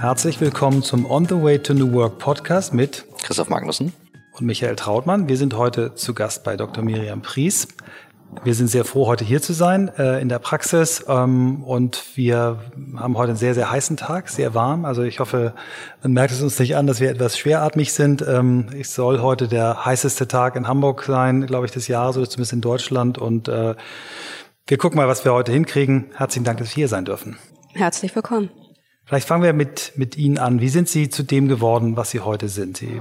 Herzlich willkommen zum On the Way to New Work Podcast mit Christoph Magnussen und Michael Trautmann. Wir sind heute zu Gast bei Dr. Miriam Pries. Wir sind sehr froh, heute hier zu sein äh, in der Praxis ähm, und wir haben heute einen sehr, sehr heißen Tag, sehr warm. Also ich hoffe, man merkt es uns nicht an, dass wir etwas schweratmig sind. Ähm, es soll heute der heißeste Tag in Hamburg sein, glaube ich, des Jahres oder zumindest in Deutschland und äh, wir gucken mal, was wir heute hinkriegen. Herzlichen Dank, dass wir hier sein dürfen. Herzlich willkommen. Vielleicht fangen wir mit, mit Ihnen an. Wie sind Sie zu dem geworden, was Sie heute sind? Sie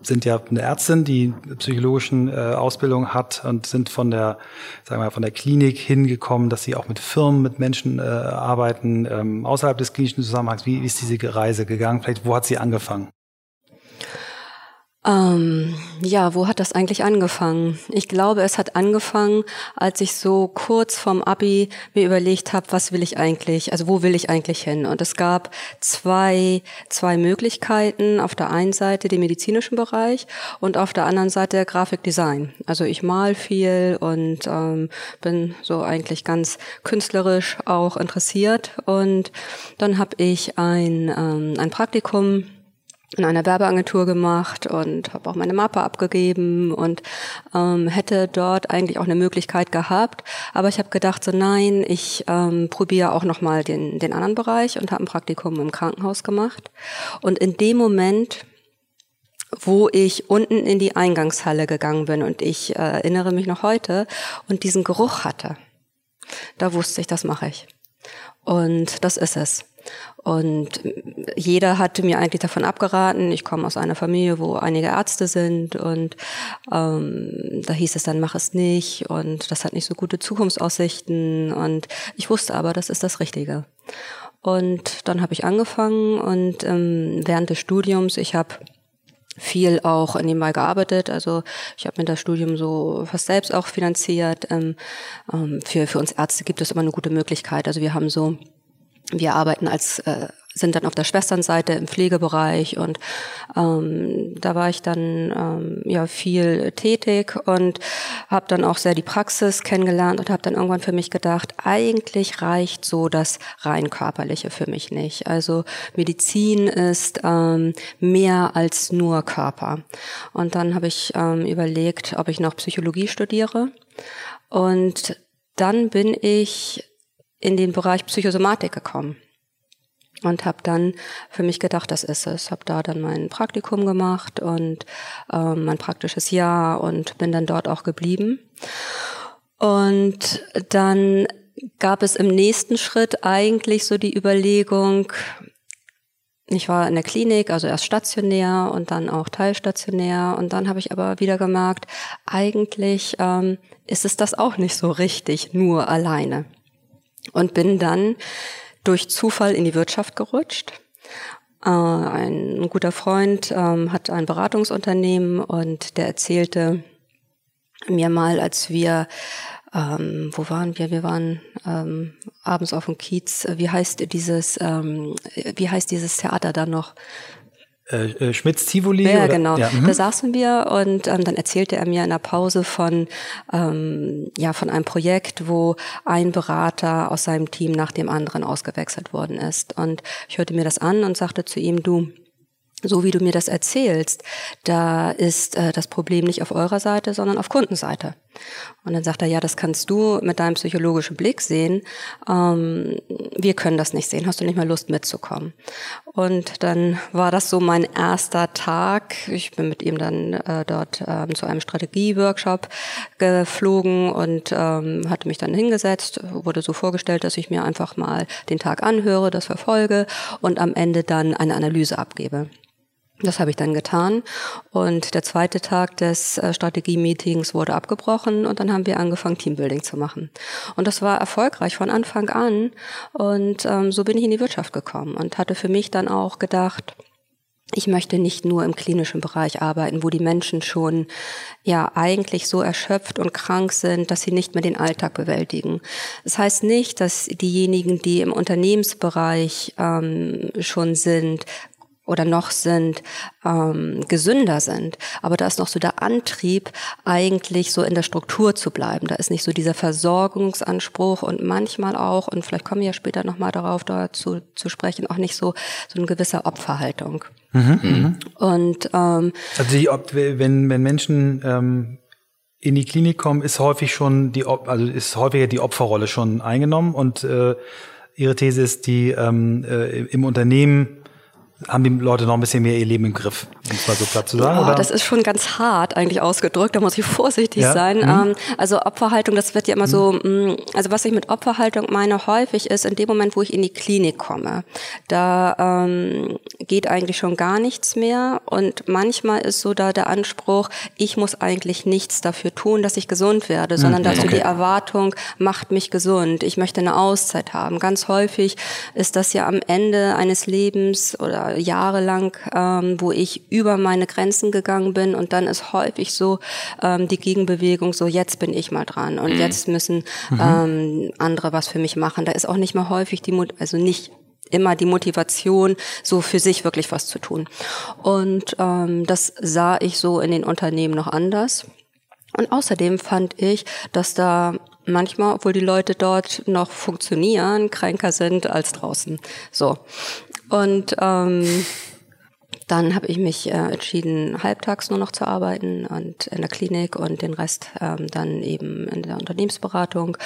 sind ja eine Ärztin, die psychologischen äh, Ausbildung hat und sind von der, sagen wir mal, von der Klinik hingekommen, dass Sie auch mit Firmen, mit Menschen äh, arbeiten, ähm, außerhalb des klinischen Zusammenhangs. Wie ist diese Reise gegangen? Vielleicht, wo hat sie angefangen? Ähm, ja, wo hat das eigentlich angefangen? Ich glaube, es hat angefangen, als ich so kurz vorm Abi mir überlegt habe, was will ich eigentlich, also wo will ich eigentlich hin? Und es gab zwei, zwei Möglichkeiten. Auf der einen Seite den medizinischen Bereich und auf der anderen Seite Grafikdesign. Also ich mal viel und ähm, bin so eigentlich ganz künstlerisch auch interessiert. Und dann habe ich ein, ähm, ein Praktikum in einer Werbeagentur gemacht und habe auch meine Mappe abgegeben und ähm, hätte dort eigentlich auch eine Möglichkeit gehabt. Aber ich habe gedacht, so nein, ich ähm, probiere auch nochmal den, den anderen Bereich und habe ein Praktikum im Krankenhaus gemacht. Und in dem Moment, wo ich unten in die Eingangshalle gegangen bin und ich äh, erinnere mich noch heute und diesen Geruch hatte, da wusste ich, das mache ich. Und das ist es. Und jeder hatte mir eigentlich davon abgeraten. Ich komme aus einer Familie, wo einige Ärzte sind und ähm, da hieß es dann, mach es nicht und das hat nicht so gute Zukunftsaussichten und ich wusste aber, das ist das Richtige. Und dann habe ich angefangen und ähm, während des Studiums, ich habe viel auch nebenbei gearbeitet. Also ich habe mir das Studium so fast selbst auch finanziert. Ähm, ähm, für, für uns Ärzte gibt es immer eine gute Möglichkeit. Also wir haben so wir arbeiten als äh, sind dann auf der Schwesternseite im Pflegebereich und ähm, da war ich dann ähm, ja viel tätig und habe dann auch sehr die Praxis kennengelernt und habe dann irgendwann für mich gedacht, eigentlich reicht so das rein körperliche für mich nicht. Also Medizin ist ähm, mehr als nur Körper. Und dann habe ich ähm, überlegt, ob ich noch Psychologie studiere und dann bin ich in den Bereich Psychosomatik gekommen und habe dann für mich gedacht, das ist es. Habe da dann mein Praktikum gemacht und ähm, mein praktisches Jahr und bin dann dort auch geblieben. Und dann gab es im nächsten Schritt eigentlich so die Überlegung, ich war in der Klinik, also erst stationär und dann auch teilstationär. Und dann habe ich aber wieder gemerkt, eigentlich ähm, ist es das auch nicht so richtig, nur alleine und bin dann durch Zufall in die Wirtschaft gerutscht. Äh, ein guter Freund ähm, hat ein Beratungsunternehmen und der erzählte mir mal, als wir ähm, wo waren wir? Wir waren ähm, abends auf dem Kiez. Wie heißt dieses, ähm, wie heißt dieses Theater da noch? Äh, äh, Schmitz Tivoli? Ja, oder? genau. Ja, da saßen wir und ähm, dann erzählte er mir in der Pause von, ähm, ja, von einem Projekt, wo ein Berater aus seinem Team nach dem anderen ausgewechselt worden ist. Und ich hörte mir das an und sagte zu ihm, du, so wie du mir das erzählst, da ist äh, das Problem nicht auf eurer Seite, sondern auf Kundenseite. Und dann sagt er, ja, das kannst du mit deinem psychologischen Blick sehen. Ähm, wir können das nicht sehen. Hast du nicht mal Lust mitzukommen? Und dann war das so mein erster Tag. Ich bin mit ihm dann äh, dort ähm, zu einem Strategieworkshop geflogen und ähm, hatte mich dann hingesetzt, wurde so vorgestellt, dass ich mir einfach mal den Tag anhöre, das verfolge und am Ende dann eine Analyse abgebe. Das habe ich dann getan. Und der zweite Tag des äh, Strategie-Meetings wurde abgebrochen und dann haben wir angefangen, Teambuilding zu machen. Und das war erfolgreich von Anfang an. Und ähm, so bin ich in die Wirtschaft gekommen und hatte für mich dann auch gedacht, ich möchte nicht nur im klinischen Bereich arbeiten, wo die Menschen schon ja eigentlich so erschöpft und krank sind, dass sie nicht mehr den Alltag bewältigen. Das heißt nicht, dass diejenigen, die im Unternehmensbereich ähm, schon sind, oder noch sind, ähm, gesünder sind. Aber da ist noch so der Antrieb, eigentlich so in der Struktur zu bleiben. Da ist nicht so dieser Versorgungsanspruch und manchmal auch, und vielleicht kommen wir ja später nochmal darauf dazu zu sprechen, auch nicht so, so eine gewisse Opferhaltung. Mhm, mhm. und ähm, also die, wenn, wenn Menschen ähm, in die Klinik kommen, ist häufig schon die, also ist häufiger die Opferrolle schon eingenommen und äh, ihre These ist, die ähm, äh, im Unternehmen haben die Leute noch ein bisschen mehr ihr Leben im Griff, um es mal so platt zu sagen? Oh, oder? Das ist schon ganz hart eigentlich ausgedrückt, da muss ich vorsichtig ja? sein. Mhm. also Opferhaltung, das wird ja immer mhm. so, mm, also was ich mit Opferhaltung meine häufig ist, in dem Moment, wo ich in die Klinik komme, da ähm, geht eigentlich schon gar nichts mehr und manchmal ist so da der Anspruch, ich muss eigentlich nichts dafür tun, dass ich gesund werde, sondern mhm. dass okay. die Erwartung macht mich gesund, ich möchte eine Auszeit haben. Ganz häufig ist das ja am Ende eines Lebens oder jahrelang, ähm, wo ich über meine Grenzen gegangen bin und dann ist häufig so ähm, die Gegenbewegung so, jetzt bin ich mal dran und mhm. jetzt müssen mhm. ähm, andere was für mich machen. Da ist auch nicht mehr häufig die, Mut also nicht immer die Motivation, so für sich wirklich was zu tun. Und ähm, das sah ich so in den Unternehmen noch anders. Und außerdem fand ich, dass da manchmal, obwohl die Leute dort noch funktionieren, kränker sind als draußen. So. Und ähm, dann habe ich mich äh, entschieden, halbtags nur noch zu arbeiten und in der Klinik und den Rest ähm, dann eben in der Unternehmensberatung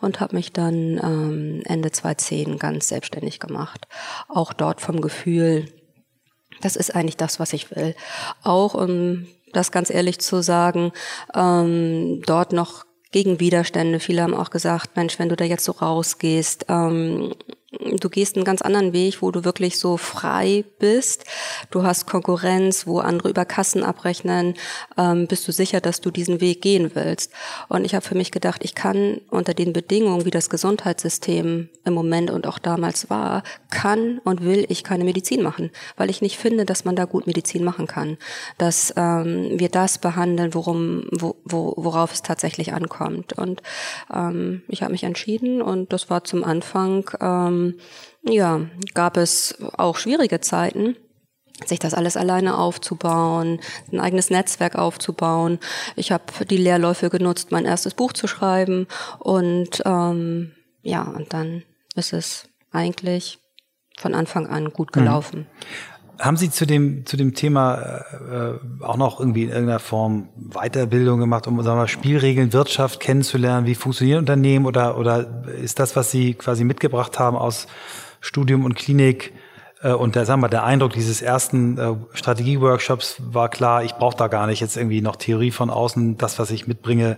und habe mich dann ähm, Ende 2010 ganz selbstständig gemacht. Auch dort vom Gefühl, das ist eigentlich das, was ich will. Auch um das ganz ehrlich zu sagen, ähm, dort noch gegen Widerstände. Viele haben auch gesagt, Mensch, wenn du da jetzt so rausgehst, ähm, du gehst einen ganz anderen Weg, wo du wirklich so frei bist. Du hast Konkurrenz, wo andere über Kassen abrechnen. Ähm, bist du sicher, dass du diesen Weg gehen willst? Und ich habe für mich gedacht, ich kann unter den Bedingungen, wie das Gesundheitssystem im Moment und auch damals war, kann und will ich keine Medizin machen, weil ich nicht finde, dass man da gut Medizin machen kann. Dass ähm, wir das behandeln, worum, wo, wo, worauf es tatsächlich ankommt. Und ähm, ich habe mich entschieden und das war zum Anfang ähm, ähm, ja, gab es auch schwierige Zeiten sich das alles alleine aufzubauen, ein eigenes Netzwerk aufzubauen. Ich habe die Lehrläufe genutzt, mein erstes Buch zu schreiben und ähm, ja, und dann ist es eigentlich von Anfang an gut mhm. gelaufen. Haben Sie zu dem, zu dem Thema äh, auch noch irgendwie in irgendeiner Form Weiterbildung gemacht, um sagen wir, Spielregeln, Wirtschaft kennenzulernen? Wie funktionieren Unternehmen? Oder, oder ist das, was Sie quasi mitgebracht haben aus Studium und Klinik äh, und der, sagen wir, der Eindruck dieses ersten äh, Strategieworkshops war klar, ich brauche da gar nicht jetzt irgendwie noch Theorie von außen. Das, was ich mitbringe,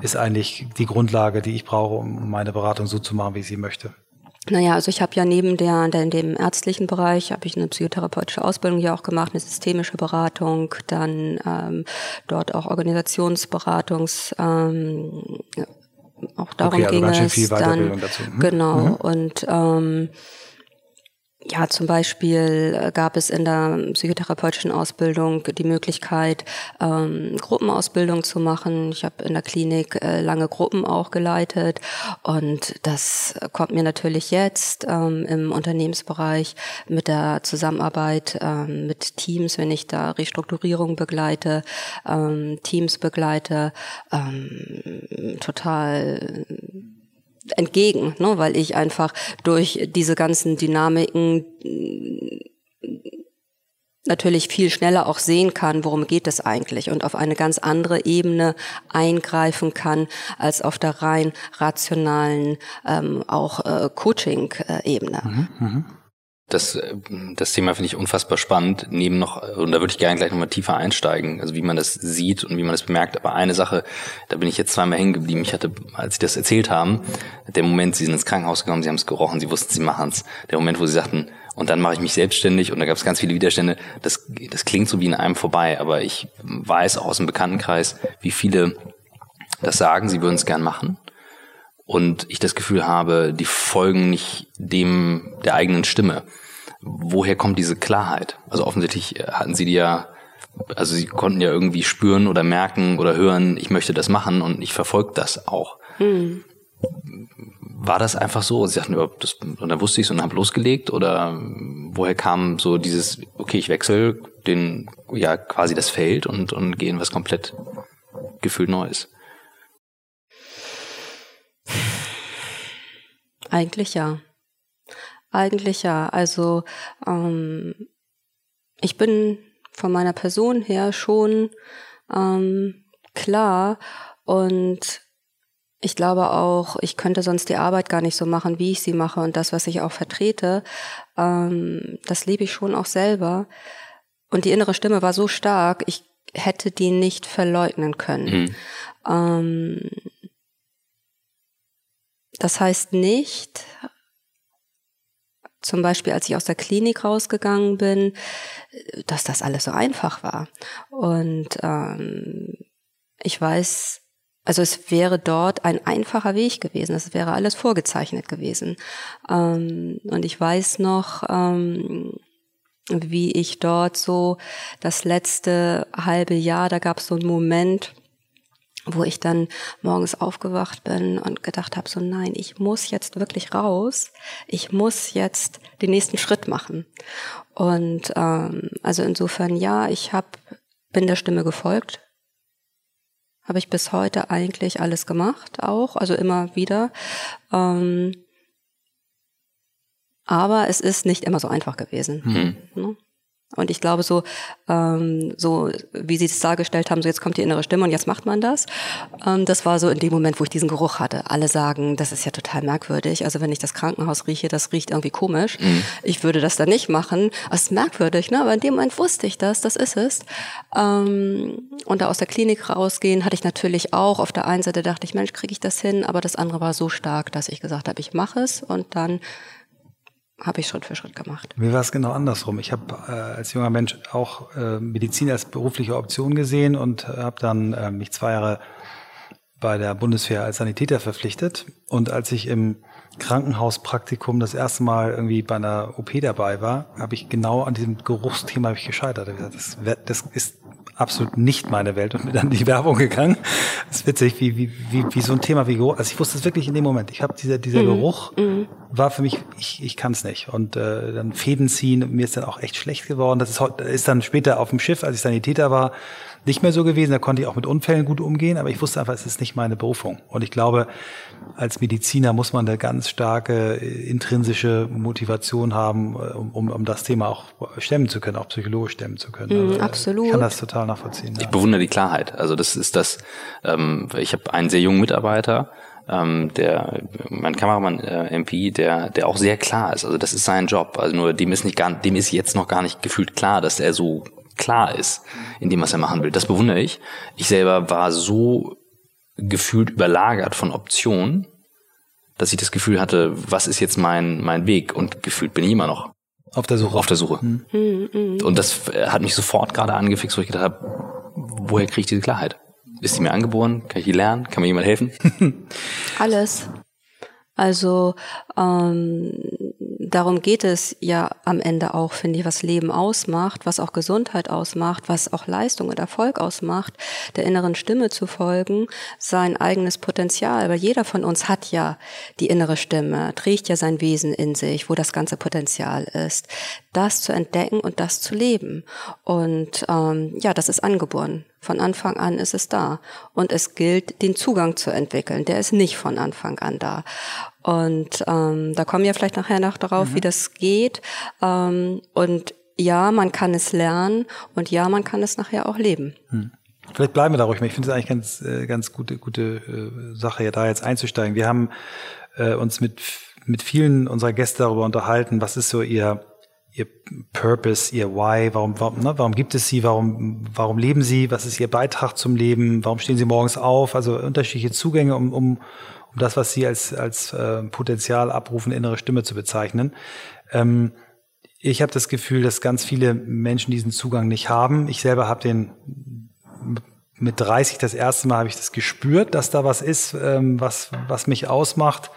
ist eigentlich die Grundlage, die ich brauche, um meine Beratung so zu machen, wie ich sie möchte. Naja, also ich habe ja neben der, der in dem ärztlichen Bereich habe ich eine psychotherapeutische Ausbildung ja auch gemacht, eine systemische Beratung, dann ähm, dort auch Organisationsberatungs ähm, auch darum okay, also ging es dann dazu. Mhm. genau mhm. und ähm, ja, zum Beispiel äh, gab es in der psychotherapeutischen Ausbildung die Möglichkeit, ähm, Gruppenausbildung zu machen. Ich habe in der Klinik äh, lange Gruppen auch geleitet und das kommt mir natürlich jetzt ähm, im Unternehmensbereich mit der Zusammenarbeit ähm, mit Teams, wenn ich da Restrukturierung begleite, ähm, Teams begleite, ähm, total entgegen, ne? weil ich einfach durch diese ganzen Dynamiken natürlich viel schneller auch sehen kann, worum geht es eigentlich und auf eine ganz andere Ebene eingreifen kann als auf der rein rationalen ähm, auch äh, Coaching-Ebene. Mhm, mh. Das, das Thema finde ich unfassbar spannend. Neben noch, und da würde ich gerne gleich nochmal tiefer einsteigen, also wie man das sieht und wie man das bemerkt. Aber eine Sache, da bin ich jetzt zweimal hängen geblieben. Ich hatte, als Sie das erzählt haben, der Moment, Sie sind ins Krankenhaus gekommen, Sie haben es gerochen, Sie wussten, Sie machen es. Der Moment, wo Sie sagten, und dann mache ich mich selbstständig und da gab es ganz viele Widerstände. Das, das klingt so wie in einem vorbei, aber ich weiß auch aus dem Bekanntenkreis, wie viele das sagen, sie würden es gern machen und ich das Gefühl habe, die folgen nicht dem der eigenen Stimme. Woher kommt diese Klarheit? Also offensichtlich äh, hatten sie die ja, also sie konnten ja irgendwie spüren oder merken oder hören, ich möchte das machen und ich verfolge das auch. Hm. War das einfach so? Sie sagten, das, und dann wusste ich es und habe losgelegt oder woher kam so dieses, okay, ich wechsle den, ja, quasi das Feld und, und gehe in was komplett gefühlt Neues? Eigentlich ja. Eigentlich ja. Also ähm, ich bin von meiner Person her schon ähm, klar und ich glaube auch, ich könnte sonst die Arbeit gar nicht so machen, wie ich sie mache und das, was ich auch vertrete, ähm, das lebe ich schon auch selber. Und die innere Stimme war so stark, ich hätte die nicht verleugnen können. Mhm. Ähm, das heißt nicht, zum Beispiel als ich aus der Klinik rausgegangen bin, dass das alles so einfach war. Und ähm, ich weiß, also es wäre dort ein einfacher Weg gewesen. Es wäre alles vorgezeichnet gewesen. Ähm, und ich weiß noch, ähm, wie ich dort so das letzte halbe Jahr, da gab es so einen Moment, wo ich dann morgens aufgewacht bin und gedacht habe, so nein, ich muss jetzt wirklich raus, ich muss jetzt den nächsten Schritt machen. Und ähm, also insofern ja, ich habe bin der Stimme gefolgt, habe ich bis heute eigentlich alles gemacht, auch also immer wieder. Ähm, aber es ist nicht immer so einfach gewesen. Mhm. Ne? Und ich glaube, so, ähm, so wie Sie es dargestellt haben, so jetzt kommt die innere Stimme und jetzt macht man das. Ähm, das war so in dem Moment, wo ich diesen Geruch hatte. Alle sagen, das ist ja total merkwürdig. Also wenn ich das Krankenhaus rieche, das riecht irgendwie komisch. Mhm. Ich würde das dann nicht machen. Das ist merkwürdig, ne? Aber in dem Moment wusste ich das, das ist es. Ähm, und da aus der Klinik rausgehen, hatte ich natürlich auch. Auf der einen Seite dachte ich, Mensch, kriege ich das hin? Aber das andere war so stark, dass ich gesagt habe, ich mache es. Und dann habe ich Schritt für Schritt gemacht. Mir war es genau andersrum. Ich habe äh, als junger Mensch auch äh, Medizin als berufliche Option gesehen und äh, habe dann äh, mich zwei Jahre bei der Bundeswehr als Sanitäter verpflichtet. Und als ich im Krankenhauspraktikum das erste Mal irgendwie bei einer OP dabei war, habe ich genau an diesem Geruchsthema ich gescheitert. Das, das ist absolut nicht meine Welt und bin dann in die Werbung gegangen. Das ist witzig, wie, wie, wie, wie so ein Thema wie Geruch. Also ich wusste es wirklich in dem Moment. Ich habe dieser, dieser mhm. Geruch mhm. war für mich, ich, ich kann es nicht. Und äh, dann Fäden ziehen, mir ist dann auch echt schlecht geworden. Das ist, ist dann später auf dem Schiff, als ich Sanitäter war, nicht mehr so gewesen. Da konnte ich auch mit Unfällen gut umgehen, aber ich wusste einfach, es ist nicht meine Berufung. Und ich glaube, als Mediziner muss man eine ganz starke äh, intrinsische Motivation haben, äh, um, um das Thema auch stemmen zu können, auch psychologisch stemmen zu können. Mm, also, absolut. Ich kann das total nachvollziehen. Ich ja. bewundere die Klarheit. Also das ist das, ähm, ich habe einen sehr jungen Mitarbeiter, ähm, der mein Kameramann äh, MP, der der auch sehr klar ist. Also das ist sein Job. Also nur dem ist nicht gar, dem ist jetzt noch gar nicht gefühlt klar, dass er so klar ist in dem, was er machen will. Das bewundere ich. Ich selber war so gefühlt überlagert von Optionen, dass ich das Gefühl hatte, was ist jetzt mein, mein Weg? Und gefühlt bin ich immer noch auf der Suche. Auf der Suche. Mhm. Und das äh, hat mich sofort gerade angefixt, wo ich gedacht habe, woher kriege ich diese Klarheit? Ist sie mir angeboren? Kann ich die lernen? Kann mir jemand helfen? Alles. Also ähm, darum geht es ja am Ende auch, finde ich, was Leben ausmacht, was auch Gesundheit ausmacht, was auch Leistung und Erfolg ausmacht, der inneren Stimme zu folgen, sein eigenes Potenzial. Weil jeder von uns hat ja die innere Stimme, trägt ja sein Wesen in sich, wo das ganze Potenzial ist. Das zu entdecken und das zu leben. Und ähm, ja, das ist angeboren. Von Anfang an ist es da. Und es gilt, den Zugang zu entwickeln. Der ist nicht von Anfang an da. Und ähm, da kommen wir vielleicht nachher noch darauf, mhm. wie das geht. Ähm, und ja, man kann es lernen und ja, man kann es nachher auch leben. Mhm. Vielleicht bleiben wir da ruhig. Ich finde es eigentlich ganz, äh, ganz gute, gute äh, Sache, ja, da jetzt einzusteigen. Wir haben äh, uns mit, mit vielen unserer Gäste darüber unterhalten, was ist so ihr ihr Purpose, ihr Why, warum, warum, ne, warum gibt es sie, warum, warum leben sie, was ist ihr Beitrag zum Leben, warum stehen sie morgens auf, also unterschiedliche Zugänge, um, um, um das, was sie als, als äh, Potenzial abrufen, innere Stimme zu bezeichnen. Ähm, ich habe das Gefühl, dass ganz viele Menschen diesen Zugang nicht haben. Ich selber habe den mit 30 das erste Mal habe ich das gespürt, dass da was ist, ähm, was, was mich ausmacht.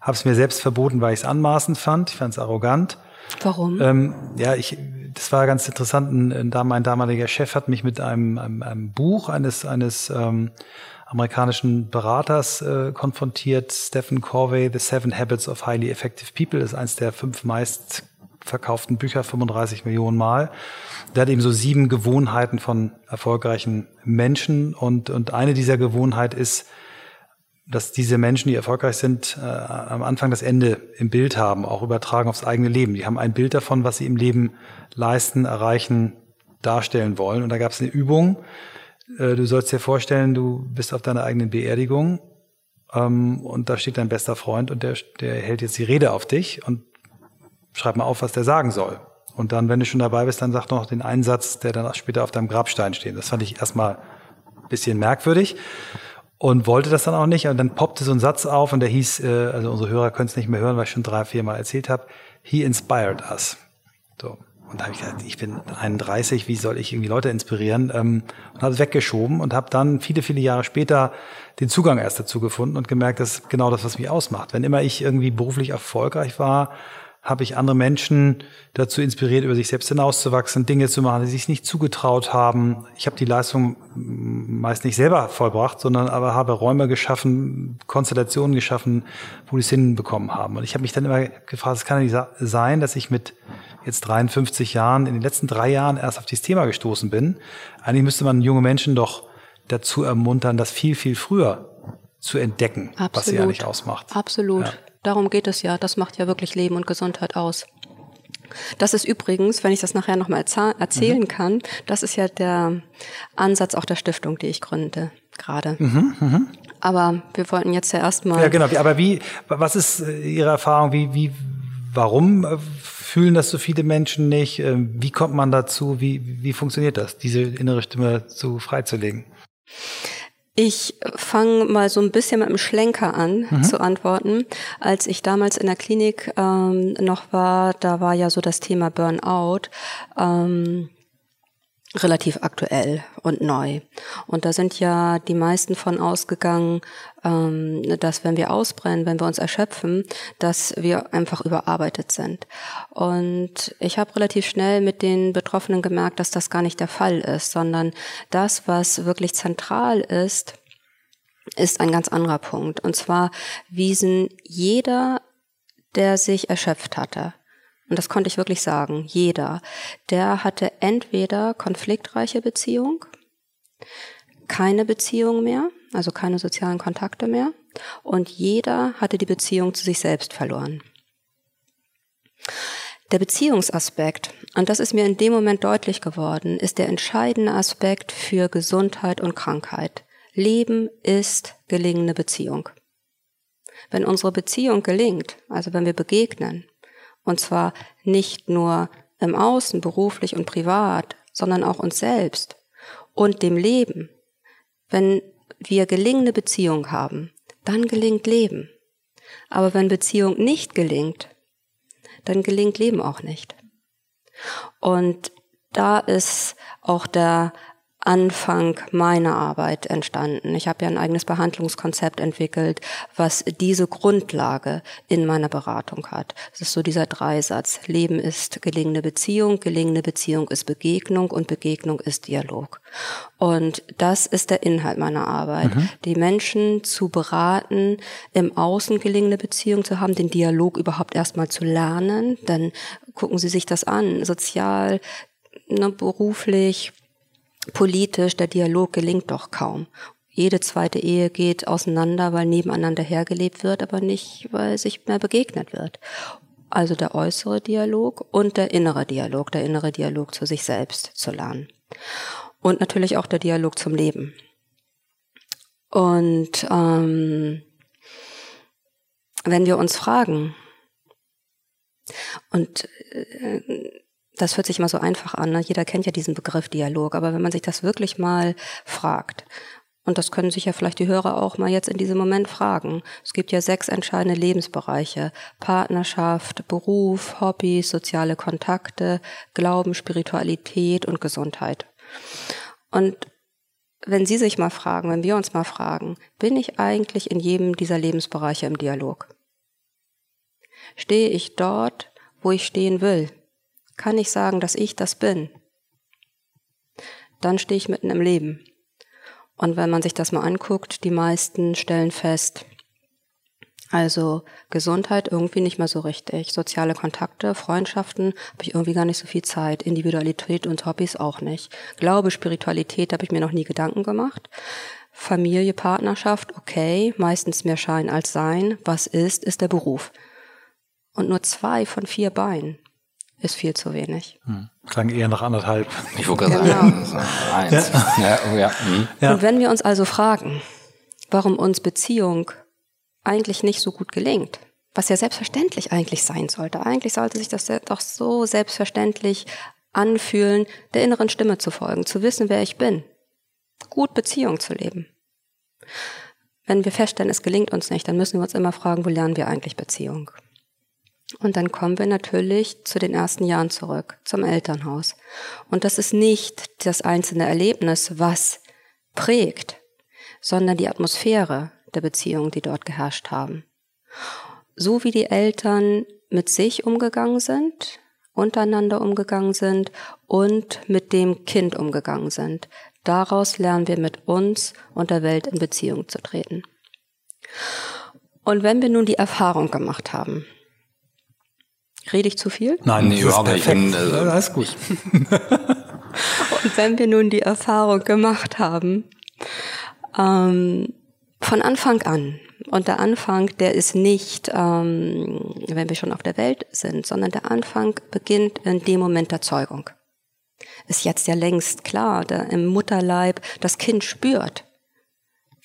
Habe es mir selbst verboten, weil ich es anmaßend fand. Ich fand es arrogant. Warum? Ähm, ja, ich, das war ganz interessant. Ein, ein, mein damaliger Chef hat mich mit einem, einem, einem Buch eines, eines ähm, amerikanischen Beraters äh, konfrontiert. Stephen Corvey, The Seven Habits of Highly Effective People, ist eines der fünf meist verkauften Bücher 35 Millionen Mal. Der hat eben so sieben Gewohnheiten von erfolgreichen Menschen und, und eine dieser Gewohnheiten ist, dass diese Menschen, die erfolgreich sind, äh, am Anfang das Ende im Bild haben, auch übertragen aufs eigene Leben. Die haben ein Bild davon, was sie im Leben leisten, erreichen, darstellen wollen. Und da gab es eine Übung. Äh, du sollst dir vorstellen, du bist auf deiner eigenen Beerdigung ähm, und da steht dein bester Freund und der, der hält jetzt die Rede auf dich und schreib mal auf, was der sagen soll. Und dann, wenn du schon dabei bist, dann sag noch den einen Satz, der dann später auf deinem Grabstein steht. Das fand ich erstmal ein bisschen merkwürdig und wollte das dann auch nicht. Und dann poppte so ein Satz auf und der hieß, äh, also unsere Hörer können es nicht mehr hören, weil ich schon drei, vier Mal erzählt habe, He inspired us. So. Und da habe ich gesagt, ich bin 31, wie soll ich irgendwie Leute inspirieren? Ähm, und habe es weggeschoben und habe dann viele, viele Jahre später den Zugang erst dazu gefunden und gemerkt, das ist genau das, was mich ausmacht. Wenn immer ich irgendwie beruflich erfolgreich war, habe ich andere Menschen dazu inspiriert, über sich selbst hinauszuwachsen, Dinge zu machen, die sich nicht zugetraut haben. Ich habe die Leistung meist nicht selber vollbracht, sondern aber habe Räume geschaffen, Konstellationen geschaffen, wo die es hinbekommen haben. Und ich habe mich dann immer gefragt, es kann ja nicht sein, dass ich mit jetzt 53 Jahren, in den letzten drei Jahren erst auf dieses Thema gestoßen bin. Eigentlich müsste man junge Menschen doch dazu ermuntern, das viel, viel früher zu entdecken, Absolut. was sie eigentlich ausmacht. Absolut. Ja. Darum geht es ja. Das macht ja wirklich Leben und Gesundheit aus. Das ist übrigens, wenn ich das nachher nochmal erzählen mhm. kann, das ist ja der Ansatz auch der Stiftung, die ich gründe gerade. Mhm, mh. Aber wir wollten jetzt ja erstmal. Ja, genau. Aber wie, was ist äh, Ihre Erfahrung? Wie, wie, warum äh, fühlen das so viele Menschen nicht? Ähm, wie kommt man dazu? Wie, wie funktioniert das, diese innere Stimme so freizulegen? Ich fange mal so ein bisschen mit einem Schlenker an mhm. zu antworten. Als ich damals in der Klinik ähm, noch war, da war ja so das Thema Burnout. Ähm, relativ aktuell und neu. Und da sind ja die meisten von ausgegangen, dass wenn wir ausbrennen, wenn wir uns erschöpfen, dass wir einfach überarbeitet sind. Und ich habe relativ schnell mit den Betroffenen gemerkt, dass das gar nicht der Fall ist, sondern das, was wirklich zentral ist, ist ein ganz anderer Punkt. Und zwar wiesen jeder, der sich erschöpft hatte, und das konnte ich wirklich sagen, jeder, der hatte entweder konfliktreiche Beziehung, keine Beziehung mehr, also keine sozialen Kontakte mehr, und jeder hatte die Beziehung zu sich selbst verloren. Der Beziehungsaspekt, und das ist mir in dem Moment deutlich geworden, ist der entscheidende Aspekt für Gesundheit und Krankheit. Leben ist gelingende Beziehung. Wenn unsere Beziehung gelingt, also wenn wir begegnen, und zwar nicht nur im Außen, beruflich und privat, sondern auch uns selbst und dem Leben. Wenn wir gelingende Beziehung haben, dann gelingt Leben. Aber wenn Beziehung nicht gelingt, dann gelingt Leben auch nicht. Und da ist auch der Anfang meiner Arbeit entstanden. Ich habe ja ein eigenes Behandlungskonzept entwickelt, was diese Grundlage in meiner Beratung hat. Es ist so dieser Dreisatz. Leben ist gelingende Beziehung, gelingende Beziehung ist Begegnung und Begegnung ist Dialog. Und das ist der Inhalt meiner Arbeit. Mhm. Die Menschen zu beraten, im Außen gelingende Beziehung zu haben, den Dialog überhaupt erstmal zu lernen. Dann gucken Sie sich das an. Sozial, ne, beruflich, politisch, der Dialog gelingt doch kaum. Jede zweite Ehe geht auseinander, weil nebeneinander hergelebt wird, aber nicht, weil sich mehr begegnet wird. Also der äußere Dialog und der innere Dialog, der innere Dialog zu sich selbst zu lernen. Und natürlich auch der Dialog zum Leben. Und ähm, wenn wir uns fragen, und äh, das hört sich immer so einfach an. Ne? Jeder kennt ja diesen Begriff Dialog. Aber wenn man sich das wirklich mal fragt, und das können sich ja vielleicht die Hörer auch mal jetzt in diesem Moment fragen. Es gibt ja sechs entscheidende Lebensbereiche. Partnerschaft, Beruf, Hobbys, soziale Kontakte, Glauben, Spiritualität und Gesundheit. Und wenn Sie sich mal fragen, wenn wir uns mal fragen, bin ich eigentlich in jedem dieser Lebensbereiche im Dialog? Stehe ich dort, wo ich stehen will? Kann ich sagen, dass ich das bin, dann stehe ich mitten im Leben. Und wenn man sich das mal anguckt, die meisten stellen fest, Also Gesundheit irgendwie nicht mehr so richtig. Soziale Kontakte, Freundschaften habe ich irgendwie gar nicht so viel Zeit. Individualität und Hobbys auch nicht. Glaube, Spiritualität habe ich mir noch nie Gedanken gemacht. Familie, Partnerschaft, okay, meistens mehr Schein als Sein. Was ist, ist der Beruf. Und nur zwei von vier Beinen ist viel zu wenig. Hm. Klang eher nach anderthalb. Ich wollte gerade genau. sagen, eins. Ja. Ja, oh ja. Hm. ja. Und wenn wir uns also fragen, warum uns Beziehung eigentlich nicht so gut gelingt, was ja selbstverständlich eigentlich sein sollte. Eigentlich sollte sich das doch so selbstverständlich anfühlen, der inneren Stimme zu folgen, zu wissen, wer ich bin, gut Beziehung zu leben. Wenn wir feststellen, es gelingt uns nicht, dann müssen wir uns immer fragen, wo lernen wir eigentlich Beziehung? Und dann kommen wir natürlich zu den ersten Jahren zurück, zum Elternhaus. Und das ist nicht das einzelne Erlebnis, was prägt, sondern die Atmosphäre der Beziehungen, die dort geherrscht haben. So wie die Eltern mit sich umgegangen sind, untereinander umgegangen sind und mit dem Kind umgegangen sind. Daraus lernen wir mit uns und der Welt in Beziehung zu treten. Und wenn wir nun die Erfahrung gemacht haben, rede ich zu viel? Nein, nee, überhaupt nicht. Bin, also, alles gut. und wenn wir nun die Erfahrung gemacht haben, ähm, von Anfang an. Und der Anfang, der ist nicht, ähm, wenn wir schon auf der Welt sind, sondern der Anfang beginnt in dem Moment der Zeugung. Ist jetzt ja längst klar, da im Mutterleib das Kind spürt,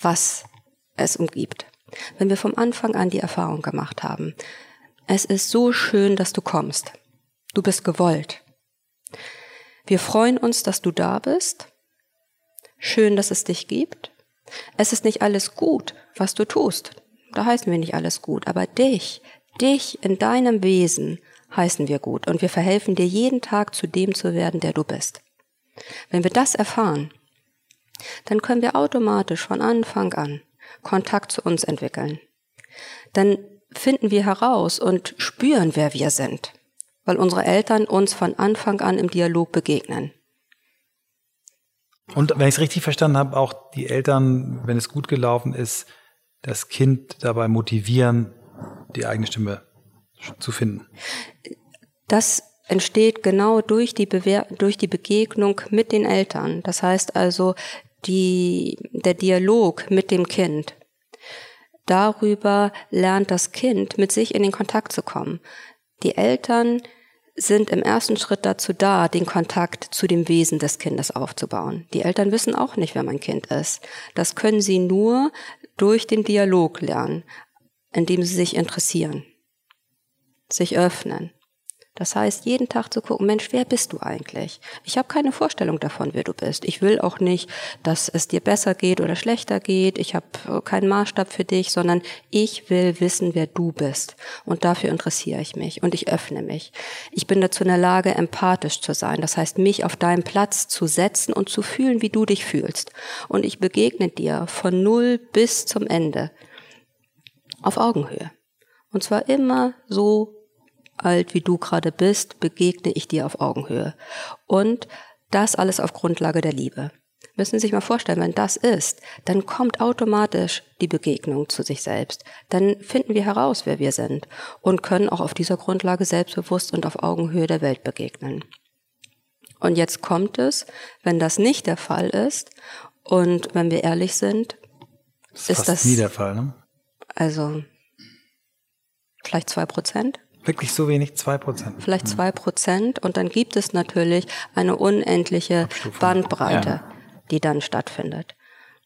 was es umgibt. Wenn wir vom Anfang an die Erfahrung gemacht haben, es ist so schön, dass du kommst. Du bist gewollt. Wir freuen uns, dass du da bist. Schön, dass es dich gibt. Es ist nicht alles gut, was du tust. Da heißen wir nicht alles gut, aber dich, dich in deinem Wesen heißen wir gut und wir verhelfen dir jeden Tag zu dem zu werden, der du bist. Wenn wir das erfahren, dann können wir automatisch von Anfang an Kontakt zu uns entwickeln. Dann finden wir heraus und spüren, wer wir sind, weil unsere Eltern uns von Anfang an im Dialog begegnen. Und wenn ich es richtig verstanden habe, auch die Eltern, wenn es gut gelaufen ist, das Kind dabei motivieren, die eigene Stimme zu finden. Das entsteht genau durch die, Bewehr durch die Begegnung mit den Eltern. Das heißt also, die, der Dialog mit dem Kind. Darüber lernt das Kind, mit sich in den Kontakt zu kommen. Die Eltern sind im ersten Schritt dazu da, den Kontakt zu dem Wesen des Kindes aufzubauen. Die Eltern wissen auch nicht, wer mein Kind ist. Das können sie nur durch den Dialog lernen, indem sie sich interessieren, sich öffnen. Das heißt, jeden Tag zu gucken, Mensch, wer bist du eigentlich? Ich habe keine Vorstellung davon, wer du bist. Ich will auch nicht, dass es dir besser geht oder schlechter geht. Ich habe äh, keinen Maßstab für dich, sondern ich will wissen, wer du bist. Und dafür interessiere ich mich und ich öffne mich. Ich bin dazu in der Lage, empathisch zu sein. Das heißt, mich auf deinen Platz zu setzen und zu fühlen, wie du dich fühlst. Und ich begegne dir von null bis zum Ende auf Augenhöhe. Und zwar immer so, alt wie du gerade bist, begegne ich dir auf Augenhöhe. Und das alles auf Grundlage der Liebe. Müssen Sie sich mal vorstellen, wenn das ist, dann kommt automatisch die Begegnung zu sich selbst. Dann finden wir heraus, wer wir sind und können auch auf dieser Grundlage selbstbewusst und auf Augenhöhe der Welt begegnen. Und jetzt kommt es, wenn das nicht der Fall ist und wenn wir ehrlich sind, das ist, ist das nie der Fall, ne? Also vielleicht zwei Prozent. Wirklich so wenig? Zwei Prozent? Vielleicht zwei Prozent. Und dann gibt es natürlich eine unendliche Abstufung. Bandbreite, ja. die dann stattfindet.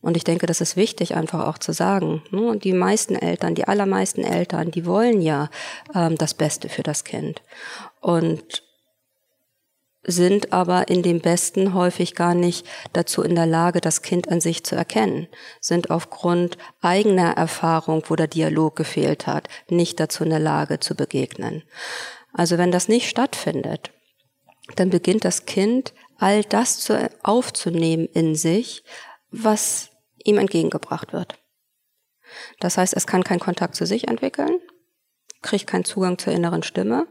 Und ich denke, das ist wichtig, einfach auch zu sagen. Ne? Und die meisten Eltern, die allermeisten Eltern, die wollen ja ähm, das Beste für das Kind. Und sind aber in dem Besten häufig gar nicht dazu in der Lage, das Kind an sich zu erkennen, sind aufgrund eigener Erfahrung, wo der Dialog gefehlt hat, nicht dazu in der Lage zu begegnen. Also wenn das nicht stattfindet, dann beginnt das Kind all das zu, aufzunehmen in sich, was ihm entgegengebracht wird. Das heißt, es kann keinen Kontakt zu sich entwickeln, kriegt keinen Zugang zur inneren Stimme,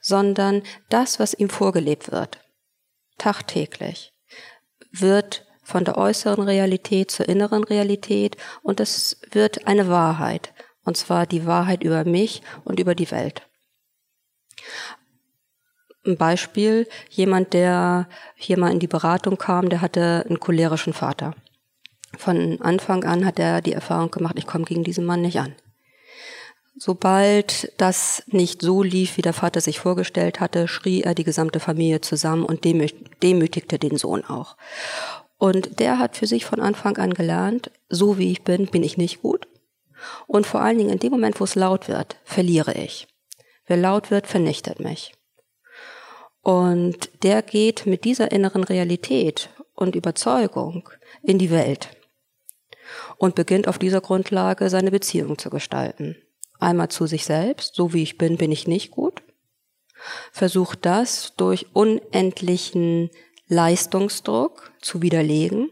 sondern das, was ihm vorgelebt wird, tagtäglich, wird von der äußeren Realität zur inneren Realität und es wird eine Wahrheit. Und zwar die Wahrheit über mich und über die Welt. Ein Beispiel, jemand, der hier mal in die Beratung kam, der hatte einen cholerischen Vater. Von Anfang an hat er die Erfahrung gemacht, ich komme gegen diesen Mann nicht an. Sobald das nicht so lief, wie der Vater sich vorgestellt hatte, schrie er die gesamte Familie zusammen und demütigte den Sohn auch. Und der hat für sich von Anfang an gelernt, so wie ich bin, bin ich nicht gut. Und vor allen Dingen in dem Moment, wo es laut wird, verliere ich. Wer laut wird, vernichtet mich. Und der geht mit dieser inneren Realität und Überzeugung in die Welt und beginnt auf dieser Grundlage seine Beziehung zu gestalten. Einmal zu sich selbst, so wie ich bin, bin ich nicht gut. Versucht das durch unendlichen Leistungsdruck zu widerlegen.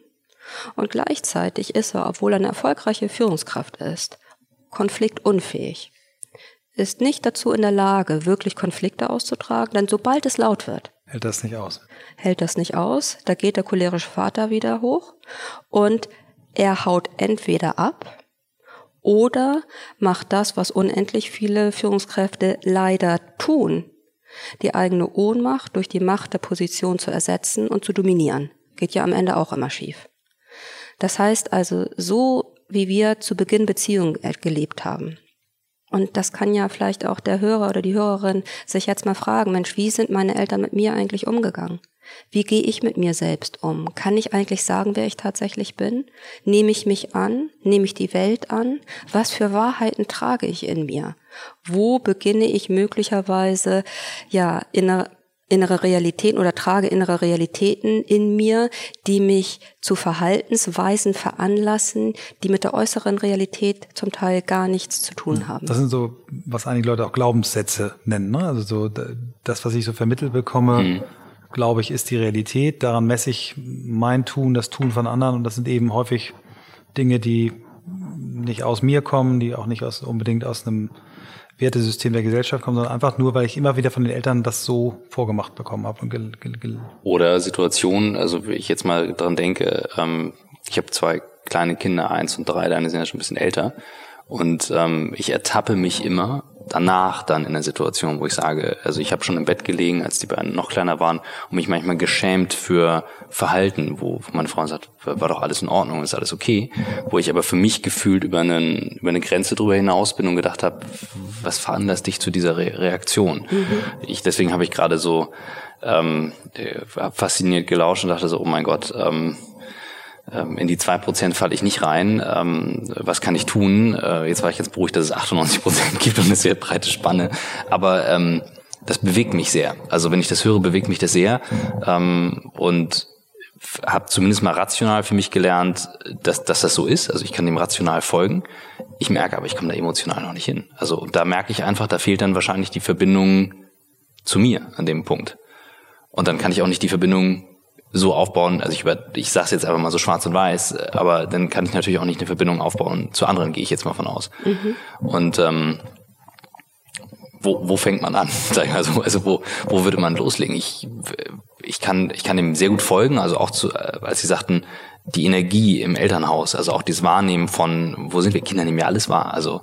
Und gleichzeitig ist er, obwohl er eine erfolgreiche Führungskraft ist, konfliktunfähig. Ist nicht dazu in der Lage, wirklich Konflikte auszutragen, denn sobald es laut wird, hält das nicht aus. Hält das nicht aus, da geht der cholerische Vater wieder hoch und er haut entweder ab oder macht das, was unendlich viele Führungskräfte leider tun, die eigene Ohnmacht durch die Macht der Position zu ersetzen und zu dominieren. Geht ja am Ende auch immer schief. Das heißt also, so wie wir zu Beginn Beziehungen gelebt haben, und das kann ja vielleicht auch der Hörer oder die Hörerin sich jetzt mal fragen, Mensch, wie sind meine Eltern mit mir eigentlich umgegangen? Wie gehe ich mit mir selbst um? Kann ich eigentlich sagen, wer ich tatsächlich bin? Nehme ich mich an? Nehme ich die Welt an? Was für Wahrheiten trage ich in mir? Wo beginne ich möglicherweise, ja, innere, innere Realitäten oder trage innere Realitäten in mir, die mich zu Verhaltensweisen veranlassen, die mit der äußeren Realität zum Teil gar nichts zu tun haben. Das sind so, was einige Leute auch Glaubenssätze nennen, ne? Also so das, was ich so vermittelt bekomme. Mhm glaube ich, ist die Realität. Daran messe ich mein Tun, das Tun von anderen. Und das sind eben häufig Dinge, die nicht aus mir kommen, die auch nicht aus, unbedingt aus einem Wertesystem der Gesellschaft kommen, sondern einfach nur, weil ich immer wieder von den Eltern das so vorgemacht bekommen habe. Oder Situationen, also wenn ich jetzt mal dran denke, ähm, ich habe zwei kleine Kinder, eins und drei, deine sind ja schon ein bisschen älter. Und ähm, ich ertappe mich immer danach dann in der Situation, wo ich sage, also ich habe schon im Bett gelegen, als die beiden noch kleiner waren und mich manchmal geschämt für Verhalten, wo, meine Frau sagt, war doch alles in Ordnung, ist alles okay, wo ich aber für mich gefühlt über, einen, über eine Grenze drüber hinaus bin und gedacht habe, was veranlasst dich zu dieser Re Reaktion? Mhm. Ich deswegen habe ich gerade so ähm, fasziniert gelauscht und dachte so, oh mein Gott, ähm, in die zwei Prozent falle ich nicht rein. Ähm, was kann ich tun? Äh, jetzt war ich jetzt beruhigt, dass es 98 Prozent gibt und eine sehr breite Spanne. Aber ähm, das bewegt mich sehr. Also wenn ich das höre, bewegt mich das sehr. und habe zumindest mal rational für mich gelernt, dass, dass das so ist. Also ich kann dem rational folgen. Ich merke aber, ich komme da emotional noch nicht hin. Also da merke ich einfach, da fehlt dann wahrscheinlich die Verbindung zu mir an dem Punkt. Und dann kann ich auch nicht die Verbindung so aufbauen, also ich, über, ich sage es jetzt einfach mal so schwarz und weiß, aber dann kann ich natürlich auch nicht eine Verbindung aufbauen zu anderen, gehe ich jetzt mal von aus. Mhm. Und ähm, wo, wo fängt man an? Sag ich mal so. Also wo, wo würde man loslegen? Ich, ich, kann, ich kann dem sehr gut folgen, also auch zu, als Sie sagten, die Energie im Elternhaus, also auch dieses Wahrnehmen von, wo sind wir, Kinder nehmen ja alles wahr. Also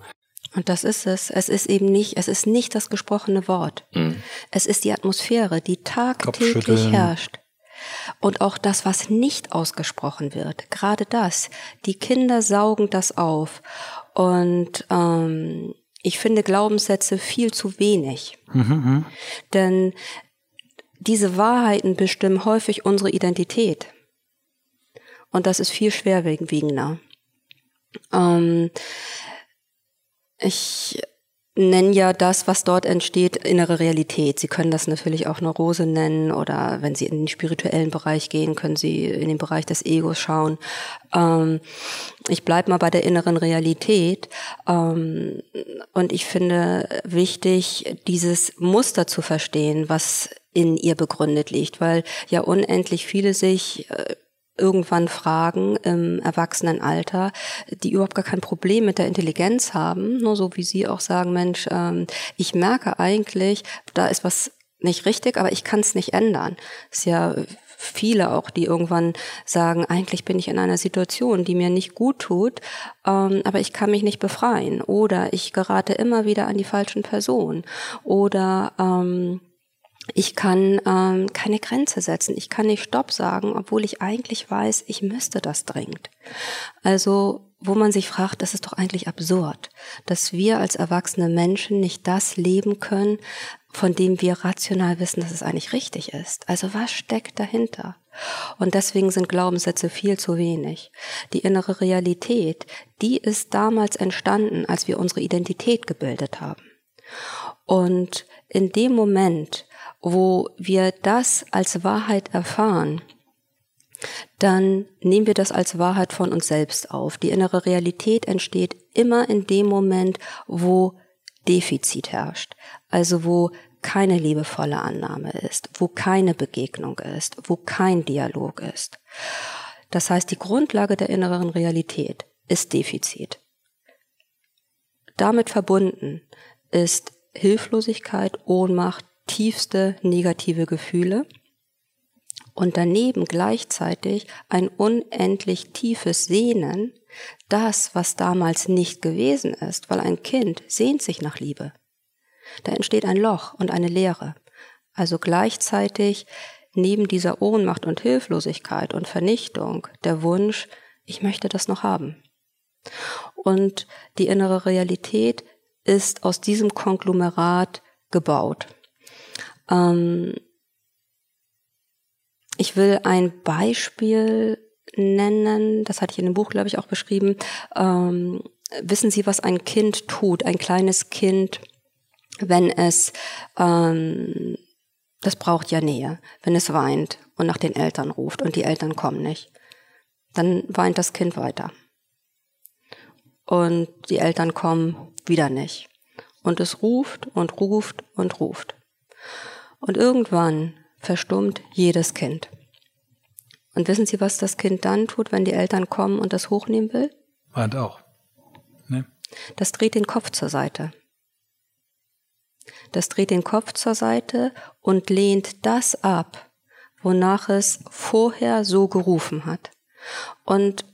und das ist es. Es ist eben nicht, es ist nicht das gesprochene Wort. Mhm. Es ist die Atmosphäre, die tagtäglich herrscht. Und auch das, was nicht ausgesprochen wird, gerade das, die Kinder saugen das auf. Und ähm, ich finde Glaubenssätze viel zu wenig. Mhm. Denn diese Wahrheiten bestimmen häufig unsere Identität. Und das ist viel schwerwiegender. Ähm, ich nennen ja das, was dort entsteht, innere Realität. Sie können das natürlich auch Neurose nennen oder wenn Sie in den spirituellen Bereich gehen, können Sie in den Bereich des Egos schauen. Ähm, ich bleibe mal bei der inneren Realität ähm, und ich finde wichtig, dieses Muster zu verstehen, was in ihr begründet liegt, weil ja unendlich viele sich äh, irgendwann fragen im Erwachsenenalter, die überhaupt gar kein Problem mit der Intelligenz haben, nur so wie Sie auch sagen, Mensch, ähm, ich merke eigentlich, da ist was nicht richtig, aber ich kann es nicht ändern. Ist ja viele auch, die irgendwann sagen, eigentlich bin ich in einer Situation, die mir nicht gut tut, ähm, aber ich kann mich nicht befreien oder ich gerate immer wieder an die falschen Personen oder ähm, ich kann ähm, keine Grenze setzen. Ich kann nicht Stopp sagen, obwohl ich eigentlich weiß, ich müsste das dringend. Also wo man sich fragt, das ist doch eigentlich absurd, dass wir als erwachsene Menschen nicht das leben können, von dem wir rational wissen, dass es eigentlich richtig ist. Also was steckt dahinter? Und deswegen sind Glaubenssätze viel zu wenig. Die innere Realität, die ist damals entstanden, als wir unsere Identität gebildet haben. Und in dem Moment, wo wir das als Wahrheit erfahren, dann nehmen wir das als Wahrheit von uns selbst auf. Die innere Realität entsteht immer in dem Moment, wo Defizit herrscht, also wo keine liebevolle Annahme ist, wo keine Begegnung ist, wo kein Dialog ist. Das heißt, die Grundlage der inneren Realität ist Defizit. Damit verbunden ist Hilflosigkeit, Ohnmacht, tiefste negative Gefühle und daneben gleichzeitig ein unendlich tiefes Sehnen, das, was damals nicht gewesen ist, weil ein Kind sehnt sich nach Liebe. Da entsteht ein Loch und eine Leere. Also gleichzeitig neben dieser Ohnmacht und Hilflosigkeit und Vernichtung der Wunsch, ich möchte das noch haben. Und die innere Realität ist aus diesem Konglomerat gebaut. Ähm, ich will ein Beispiel nennen, das hatte ich in dem Buch, glaube ich, auch beschrieben. Ähm, wissen Sie, was ein Kind tut, ein kleines Kind, wenn es, ähm, das braucht ja Nähe, wenn es weint und nach den Eltern ruft und die Eltern kommen nicht, dann weint das Kind weiter. Und die Eltern kommen wieder nicht. Und es ruft und ruft und ruft. Und irgendwann verstummt jedes Kind. Und wissen Sie, was das Kind dann tut, wenn die Eltern kommen und das hochnehmen will? Weint auch. Ne? Das dreht den Kopf zur Seite. Das dreht den Kopf zur Seite und lehnt das ab, wonach es vorher so gerufen hat. Und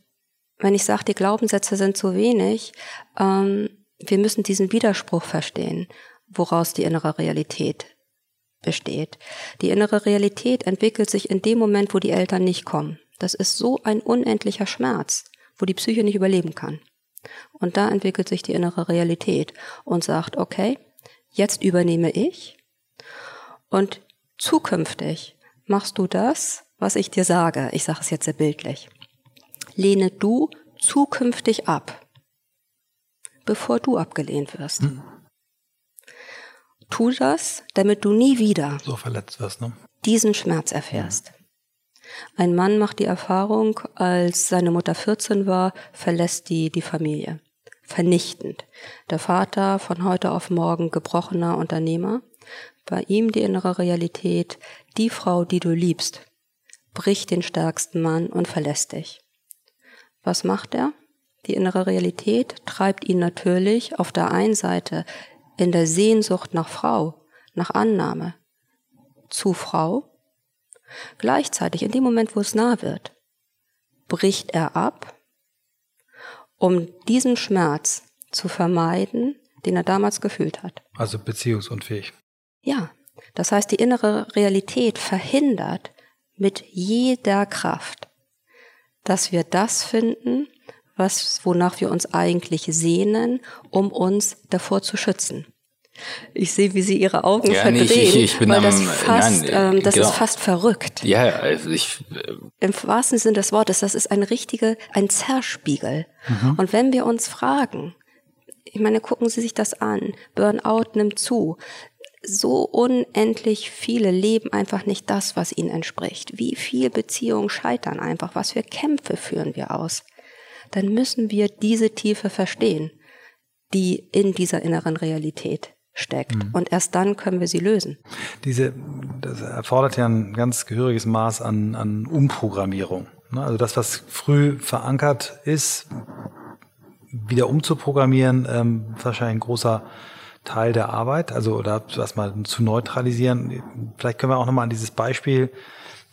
wenn ich sage, die Glaubenssätze sind zu wenig, ähm, wir müssen diesen Widerspruch verstehen, woraus die innere Realität besteht. Die innere Realität entwickelt sich in dem Moment, wo die Eltern nicht kommen. Das ist so ein unendlicher Schmerz, wo die Psyche nicht überleben kann. Und da entwickelt sich die innere Realität und sagt, okay, jetzt übernehme ich und zukünftig machst du das, was ich dir sage. Ich sage es jetzt sehr bildlich. Lehne du zukünftig ab, bevor du abgelehnt wirst. Hm. Tu das, damit du nie wieder so verletzt wirst, ne? diesen Schmerz erfährst. Ein Mann macht die Erfahrung, als seine Mutter 14 war, verlässt die die Familie. Vernichtend. Der Vater von heute auf morgen gebrochener Unternehmer. Bei ihm die innere Realität, die Frau, die du liebst, bricht den stärksten Mann und verlässt dich. Was macht er? Die innere Realität treibt ihn natürlich auf der einen Seite in der Sehnsucht nach Frau, nach Annahme, zu Frau. Gleichzeitig, in dem Moment, wo es nah wird, bricht er ab, um diesen Schmerz zu vermeiden, den er damals gefühlt hat. Also beziehungsunfähig. Ja, das heißt, die innere Realität verhindert mit jeder Kraft, dass wir das finden, was, wonach wir uns eigentlich sehnen, um uns davor zu schützen. Ich sehe, wie Sie Ihre Augen ja, verdrehen, nee, ich, ich bin weil am, das, fast, nein, ähm, das genau. ist fast verrückt. Ja, also ich. Äh, Im wahrsten Sinne des Wortes, das ist ein richtige, ein Zerspiegel. Mhm. Und wenn wir uns fragen, ich meine, gucken Sie sich das an, Burnout nimmt zu. So unendlich viele leben einfach nicht das, was ihnen entspricht. Wie viele Beziehungen scheitern einfach? Was für Kämpfe führen wir aus? Dann müssen wir diese Tiefe verstehen, die in dieser inneren Realität steckt. Mhm. Und erst dann können wir sie lösen. Diese, das erfordert ja ein ganz gehöriges Maß an, an Umprogrammierung. Ne? Also das, was früh verankert ist, wieder umzuprogrammieren, ähm, wahrscheinlich ein großer Teil der Arbeit, also oder das mal zu neutralisieren. Vielleicht können wir auch nochmal an dieses Beispiel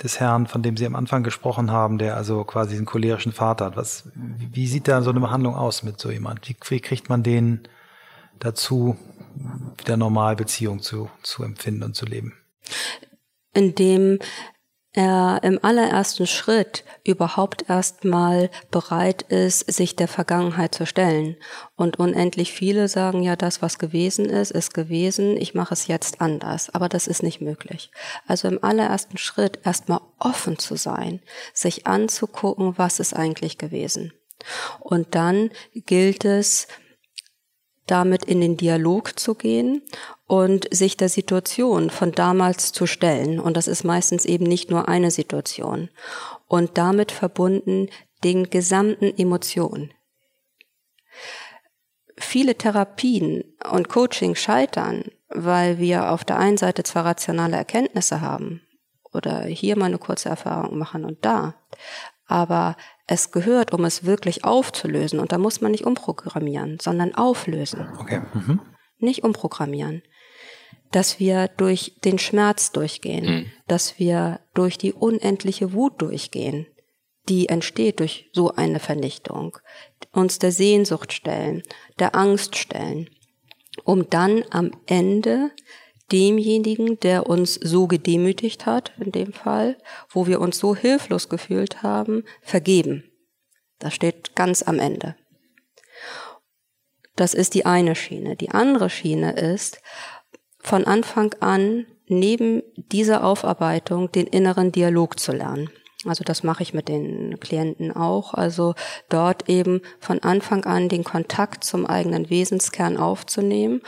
des Herrn, von dem Sie am Anfang gesprochen haben, der also quasi einen cholerischen Vater hat. Was, wie sieht da so eine Behandlung aus mit so jemand? Wie, wie kriegt man den dazu, wieder normal Beziehung zu, zu empfinden und zu leben? Indem er im allerersten Schritt überhaupt erstmal bereit ist, sich der Vergangenheit zu stellen. Und unendlich viele sagen ja, das, was gewesen ist, ist gewesen, ich mache es jetzt anders. Aber das ist nicht möglich. Also im allerersten Schritt erstmal offen zu sein, sich anzugucken, was ist eigentlich gewesen. Und dann gilt es, damit in den Dialog zu gehen und sich der Situation von damals zu stellen. Und das ist meistens eben nicht nur eine Situation. Und damit verbunden den gesamten Emotionen. Viele Therapien und Coaching scheitern, weil wir auf der einen Seite zwar rationale Erkenntnisse haben oder hier mal eine kurze Erfahrung machen und da, aber es gehört, um es wirklich aufzulösen. Und da muss man nicht umprogrammieren, sondern auflösen. Okay. Mhm. Nicht umprogrammieren. Dass wir durch den Schmerz durchgehen, mhm. dass wir durch die unendliche Wut durchgehen, die entsteht durch so eine Vernichtung, uns der Sehnsucht stellen, der Angst stellen, um dann am Ende demjenigen, der uns so gedemütigt hat, in dem Fall, wo wir uns so hilflos gefühlt haben, vergeben. Das steht ganz am Ende. Das ist die eine Schiene. Die andere Schiene ist, von Anfang an neben dieser Aufarbeitung den inneren Dialog zu lernen. Also das mache ich mit den Klienten auch. Also dort eben von Anfang an den Kontakt zum eigenen Wesenskern aufzunehmen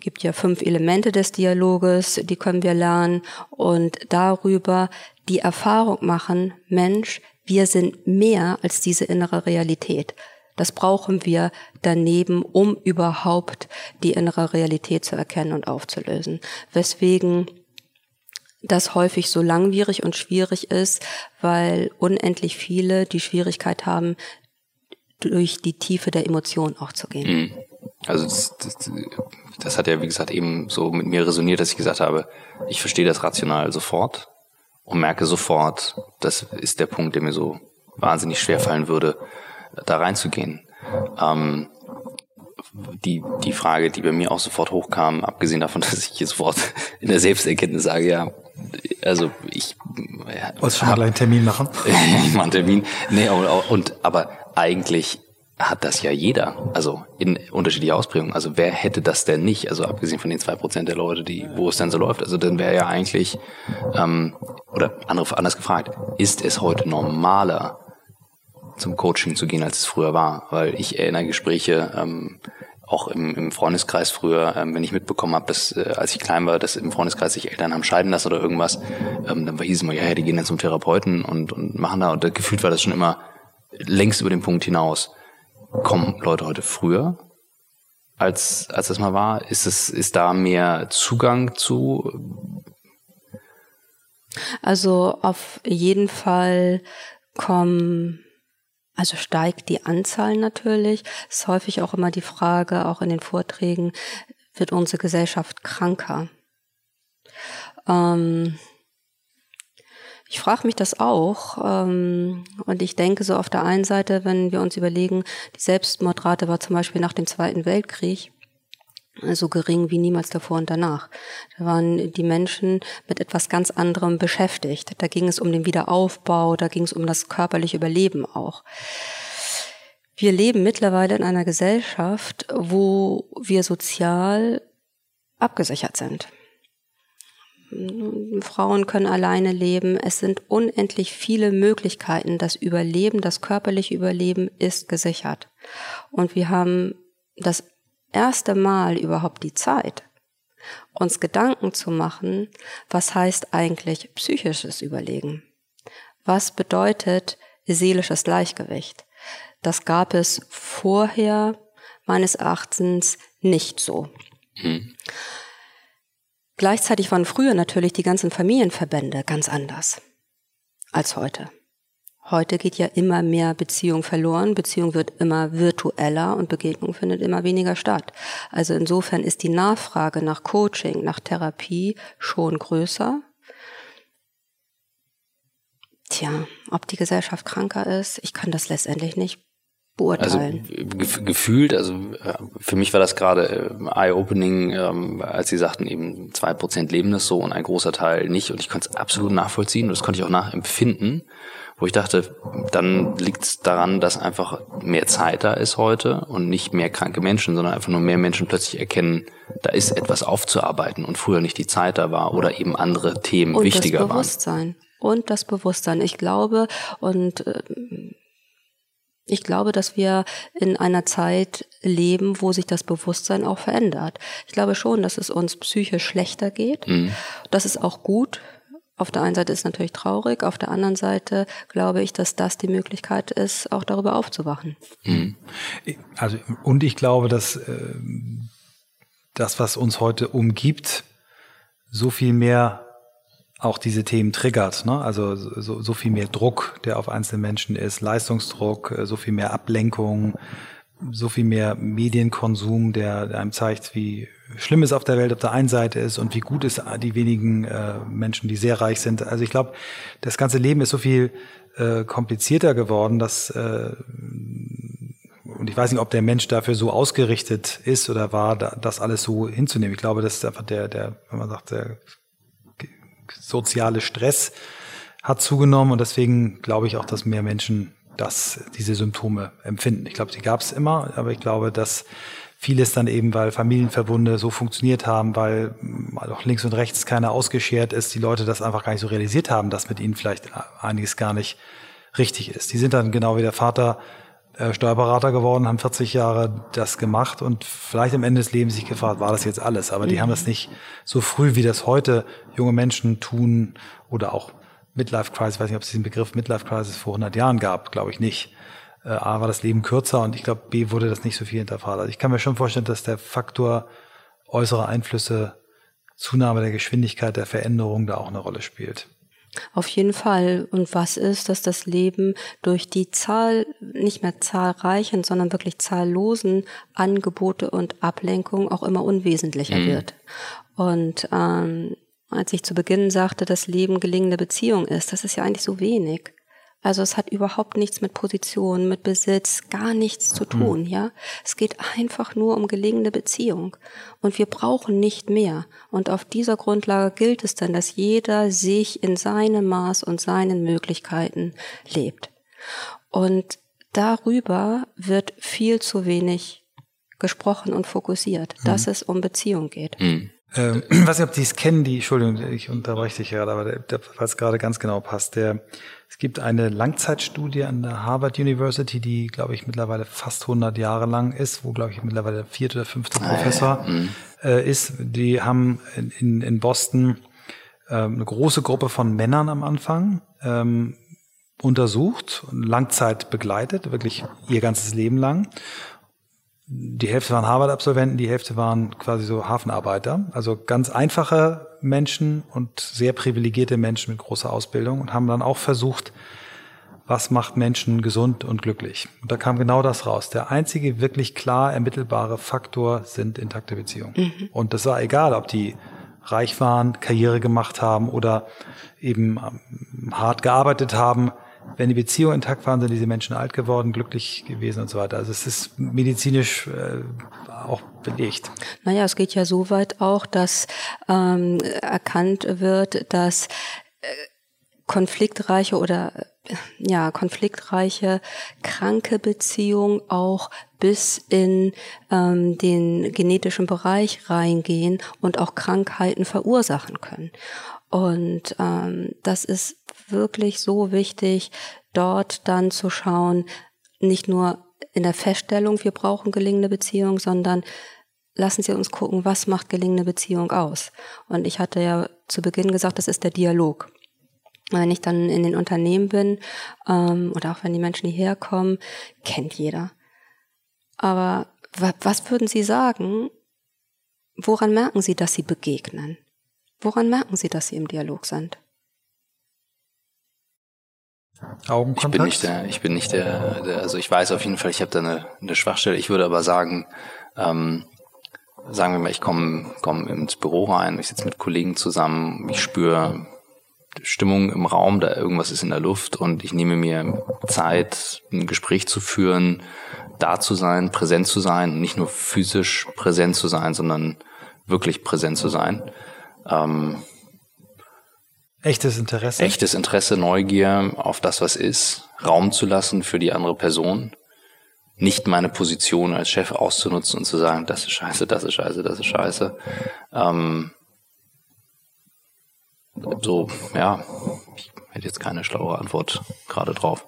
gibt ja fünf Elemente des Dialoges, die können wir lernen und darüber die Erfahrung machen, Mensch, wir sind mehr als diese innere Realität. Das brauchen wir daneben, um überhaupt die innere Realität zu erkennen und aufzulösen. Weswegen das häufig so langwierig und schwierig ist, weil unendlich viele die Schwierigkeit haben, durch die Tiefe der Emotionen auch zu gehen. Mhm. Also das, das, das hat ja, wie gesagt, eben so mit mir resoniert, dass ich gesagt habe, ich verstehe das rational sofort und merke sofort, das ist der Punkt, der mir so wahnsinnig schwer fallen würde, da reinzugehen. Ähm, die, die Frage, die bei mir auch sofort hochkam, abgesehen davon, dass ich hier sofort in der Selbsterkenntnis sage, ja, also ich. Ja, Wolltest du schon mal einen Termin machen? ich mache einen Termin. Nee, und, und aber eigentlich hat das ja jeder, also in unterschiedlicher Ausprägung. Also wer hätte das denn nicht? Also abgesehen von den zwei Prozent der Leute, die, wo es dann so läuft. Also dann wäre ja eigentlich, ähm, oder andere, anders gefragt, ist es heute normaler, zum Coaching zu gehen, als es früher war? Weil ich erinnere Gespräche, ähm, auch im, im Freundeskreis früher, ähm, wenn ich mitbekommen habe, dass äh, als ich klein war, dass im Freundeskreis sich Eltern haben scheiden lassen oder irgendwas, ähm, dann hieß es immer, ja, die gehen dann zum Therapeuten und, und machen da. Und gefühlt war das schon immer längst über den Punkt hinaus. Kommen Leute heute früher, als, als das mal war? Ist es, ist da mehr Zugang zu? Also auf jeden Fall kommen, also steigt die Anzahl natürlich. Es ist häufig auch immer die Frage, auch in den Vorträgen, wird unsere Gesellschaft kranker? Ähm, ich frage mich das auch. Ähm, und ich denke so auf der einen Seite, wenn wir uns überlegen, die Selbstmordrate war zum Beispiel nach dem Zweiten Weltkrieg so gering wie niemals davor und danach. Da waren die Menschen mit etwas ganz anderem beschäftigt. Da ging es um den Wiederaufbau, da ging es um das körperliche Überleben auch. Wir leben mittlerweile in einer Gesellschaft, wo wir sozial abgesichert sind. Frauen können alleine leben. Es sind unendlich viele Möglichkeiten. Das Überleben, das körperliche Überleben ist gesichert. Und wir haben das erste Mal überhaupt die Zeit, uns Gedanken zu machen, was heißt eigentlich psychisches Überlegen? Was bedeutet seelisches Gleichgewicht? Das gab es vorher meines Erachtens nicht so. Hm. Gleichzeitig waren früher natürlich die ganzen Familienverbände ganz anders als heute. Heute geht ja immer mehr Beziehung verloren, Beziehung wird immer virtueller und Begegnung findet immer weniger statt. Also insofern ist die Nachfrage nach Coaching, nach Therapie schon größer. Tja, ob die Gesellschaft kranker ist, ich kann das letztendlich nicht beurteilen. Also gefühlt, also äh, für mich war das gerade äh, eye-opening, ähm, als sie sagten, eben zwei Prozent leben das so und ein großer Teil nicht. Und ich konnte es absolut nachvollziehen und das konnte ich auch nachempfinden, wo ich dachte, dann liegt es daran, dass einfach mehr Zeit da ist heute und nicht mehr kranke Menschen, sondern einfach nur mehr Menschen plötzlich erkennen, da ist etwas aufzuarbeiten und früher nicht die Zeit da war oder eben andere Themen und wichtiger das Bewusstsein. waren. Und das Bewusstsein. Ich glaube, und äh, ich glaube, dass wir in einer Zeit leben, wo sich das Bewusstsein auch verändert. Ich glaube schon, dass es uns psychisch schlechter geht. Mhm. Das ist auch gut. Auf der einen Seite ist es natürlich traurig, auf der anderen Seite glaube ich, dass das die Möglichkeit ist, auch darüber aufzuwachen. Mhm. Also, und ich glaube, dass äh, das, was uns heute umgibt, so viel mehr auch diese Themen triggert. Ne? Also so, so viel mehr Druck, der auf einzelne Menschen ist, Leistungsdruck, äh, so viel mehr Ablenkung, so viel mehr Medienkonsum, der, einem zeigt, wie schlimm es auf der Welt auf der einen Seite ist und wie gut es die wenigen äh, Menschen, die sehr reich sind. Also ich glaube, das ganze Leben ist so viel äh, komplizierter geworden, dass äh, und ich weiß nicht, ob der Mensch dafür so ausgerichtet ist oder war, das alles so hinzunehmen. Ich glaube, das ist einfach der, der, wenn man sagt, der soziale Stress hat zugenommen und deswegen glaube ich auch, dass mehr Menschen das, diese Symptome empfinden. Ich glaube, die gab es immer, aber ich glaube, dass vieles dann eben, weil Familienverbunde so funktioniert haben, weil auch links und rechts keiner ausgeschert ist, die Leute das einfach gar nicht so realisiert haben, dass mit ihnen vielleicht einiges gar nicht richtig ist. Die sind dann genau wie der Vater Steuerberater geworden, haben 40 Jahre das gemacht und vielleicht am Ende des Lebens sich gefragt, war das jetzt alles? Aber die haben das nicht so früh, wie das heute junge Menschen tun oder auch Midlife Crisis, ich weiß nicht, ob es diesen Begriff Midlife Crisis vor 100 Jahren gab, glaube ich nicht. Äh, A war das Leben kürzer und ich glaube, B wurde das nicht so viel hinterfragt. Also ich kann mir schon vorstellen, dass der Faktor äußere Einflüsse, Zunahme der Geschwindigkeit der Veränderung da auch eine Rolle spielt. Auf jeden Fall. Und was ist, dass das Leben durch die Zahl, nicht mehr zahlreichen, sondern wirklich zahllosen Angebote und Ablenkungen auch immer unwesentlicher mhm. wird. Und ähm, als ich zu Beginn sagte, dass Leben gelingende Beziehung ist, das ist ja eigentlich so wenig. Also es hat überhaupt nichts mit Position, mit Besitz, gar nichts zu tun, mhm. ja. Es geht einfach nur um gelingende Beziehung. Und wir brauchen nicht mehr. Und auf dieser Grundlage gilt es dann, dass jeder sich in seinem Maß und seinen Möglichkeiten lebt. Und darüber wird viel zu wenig gesprochen und fokussiert, mhm. dass es um Beziehung geht. Mhm. Ähm, ich weiß nicht, ob die es kennen, die, Entschuldigung, ich unterbreche dich gerade, aber der, der, weil es gerade ganz genau passt, der es gibt eine Langzeitstudie an der Harvard University, die, glaube ich, mittlerweile fast 100 Jahre lang ist, wo, glaube ich, mittlerweile der vierte oder fünfte ah, Professor. Mhm. äh, ist. Die haben in, in Boston äh, eine große Gruppe von Männern am Anfang ähm, untersucht und Langzeit begleitet, wirklich ihr ganzes Leben lang die Hälfte waren Harvard-Absolventen, die Hälfte waren quasi so Hafenarbeiter. Also ganz einfache Menschen und sehr privilegierte Menschen mit großer Ausbildung und haben dann auch versucht, was macht Menschen gesund und glücklich. Und da kam genau das raus. Der einzige wirklich klar ermittelbare Faktor sind intakte Beziehungen. Mhm. Und das war egal, ob die reich waren, Karriere gemacht haben oder eben ähm, hart gearbeitet haben wenn die Beziehungen intakt waren, sind diese Menschen alt geworden, glücklich gewesen und so weiter. Also es ist medizinisch äh, auch belegt. Naja, es geht ja so weit auch, dass ähm, erkannt wird, dass äh, konfliktreiche oder äh, ja, konfliktreiche, kranke Beziehungen auch bis in ähm, den genetischen Bereich reingehen und auch Krankheiten verursachen können. Und ähm, das ist wirklich so wichtig, dort dann zu schauen, nicht nur in der Feststellung, wir brauchen gelingende Beziehung, sondern lassen Sie uns gucken, was macht gelingende Beziehung aus. Und ich hatte ja zu Beginn gesagt, das ist der Dialog. Wenn ich dann in den Unternehmen bin ähm, oder auch wenn die Menschen hierher kommen, kennt jeder. Aber was würden Sie sagen? Woran merken Sie, dass Sie begegnen? Woran merken Sie, dass Sie im Dialog sind? Augenkontakt? Ich bin nicht der, ich bin nicht der, der also ich weiß auf jeden Fall, ich habe da eine, eine Schwachstelle. Ich würde aber sagen, ähm, sagen wir mal, ich komme komm ins Büro rein, ich sitze mit Kollegen zusammen, ich spüre Stimmung im Raum, da irgendwas ist in der Luft und ich nehme mir Zeit, ein Gespräch zu führen, da zu sein, präsent zu sein, nicht nur physisch präsent zu sein, sondern wirklich präsent zu sein. Ähm, echtes Interesse. Echtes Interesse, Neugier auf das, was ist, Raum zu lassen für die andere Person, nicht meine Position als Chef auszunutzen und zu sagen, das ist scheiße, das ist scheiße, das ist scheiße. Ähm, so, ja, ich hätte jetzt keine schlaue Antwort gerade drauf.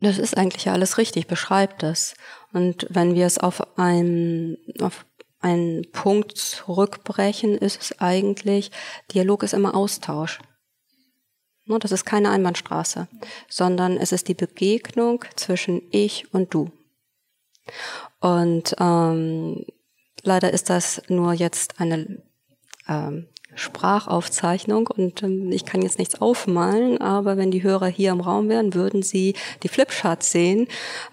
Das ist eigentlich ja alles richtig, beschreibt es. Und wenn wir es auf einen, auf einen Punkt zurückbrechen, ist es eigentlich, Dialog ist immer Austausch. Ne, das ist keine Einbahnstraße, sondern es ist die Begegnung zwischen ich und du. Und ähm, leider ist das nur jetzt eine ähm, Sprachaufzeichnung und ähm, ich kann jetzt nichts aufmalen, aber wenn die Hörer hier im Raum wären, würden sie die Flipchart sehen,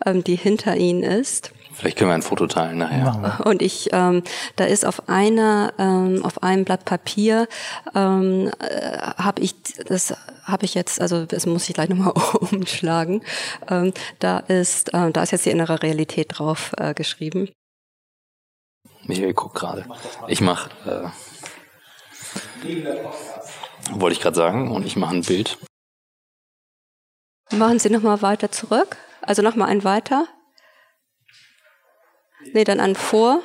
ähm, die hinter ihnen ist. Vielleicht können wir ein Foto teilen nachher. Und ich, ähm, da ist auf einer, ähm, auf einem Blatt Papier, ähm, äh, habe ich, das habe ich jetzt, also das muss ich gleich nochmal umschlagen. Ähm, da ist, äh, da ist jetzt die innere Realität drauf äh, geschrieben. Michael guckt gerade. Ich mache. Äh wollte ich gerade sagen. Und ich mache ein Bild. Machen Sie nochmal weiter zurück. Also nochmal ein weiter. Nee, dann ein vor.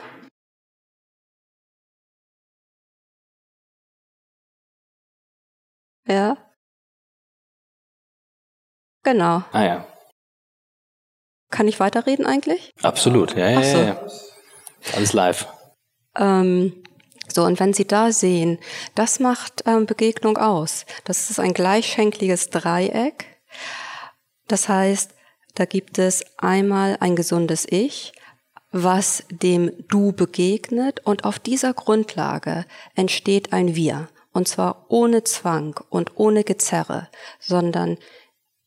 Ja. Genau. Ah ja. Kann ich weiterreden eigentlich? Absolut, ja, ja, so. ja. Alles live. Ähm, so, und wenn Sie da sehen, das macht ähm, Begegnung aus. Das ist ein gleichschenkliges Dreieck. Das heißt, da gibt es einmal ein gesundes Ich, was dem Du begegnet und auf dieser Grundlage entsteht ein Wir. Und zwar ohne Zwang und ohne Gezerre, sondern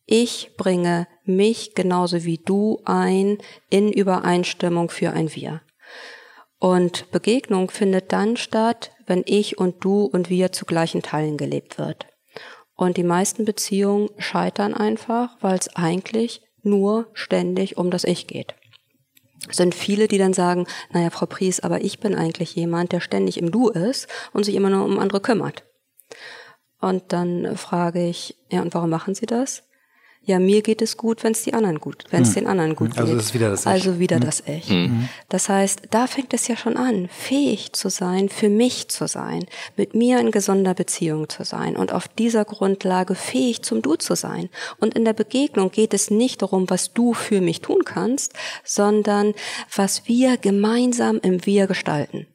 ich bringe mich genauso wie du ein in Übereinstimmung für ein Wir. Und Begegnung findet dann statt, wenn ich und du und wir zu gleichen Teilen gelebt wird. Und die meisten Beziehungen scheitern einfach, weil es eigentlich nur ständig um das Ich geht. Sind viele, die dann sagen, naja, Frau Pries, aber ich bin eigentlich jemand, der ständig im Du ist und sich immer nur um andere kümmert. Und dann frage ich, ja, und warum machen Sie das? Ja, mir geht es gut, wenn es die anderen gut, wenn es hm. den anderen gut also geht. Also ist wieder das Ich. Also wieder hm. das Ich. Hm. Das heißt, da fängt es ja schon an, fähig zu sein, für mich zu sein, mit mir in gesunder Beziehung zu sein und auf dieser Grundlage fähig zum Du zu sein. Und in der Begegnung geht es nicht darum, was du für mich tun kannst, sondern was wir gemeinsam im Wir gestalten.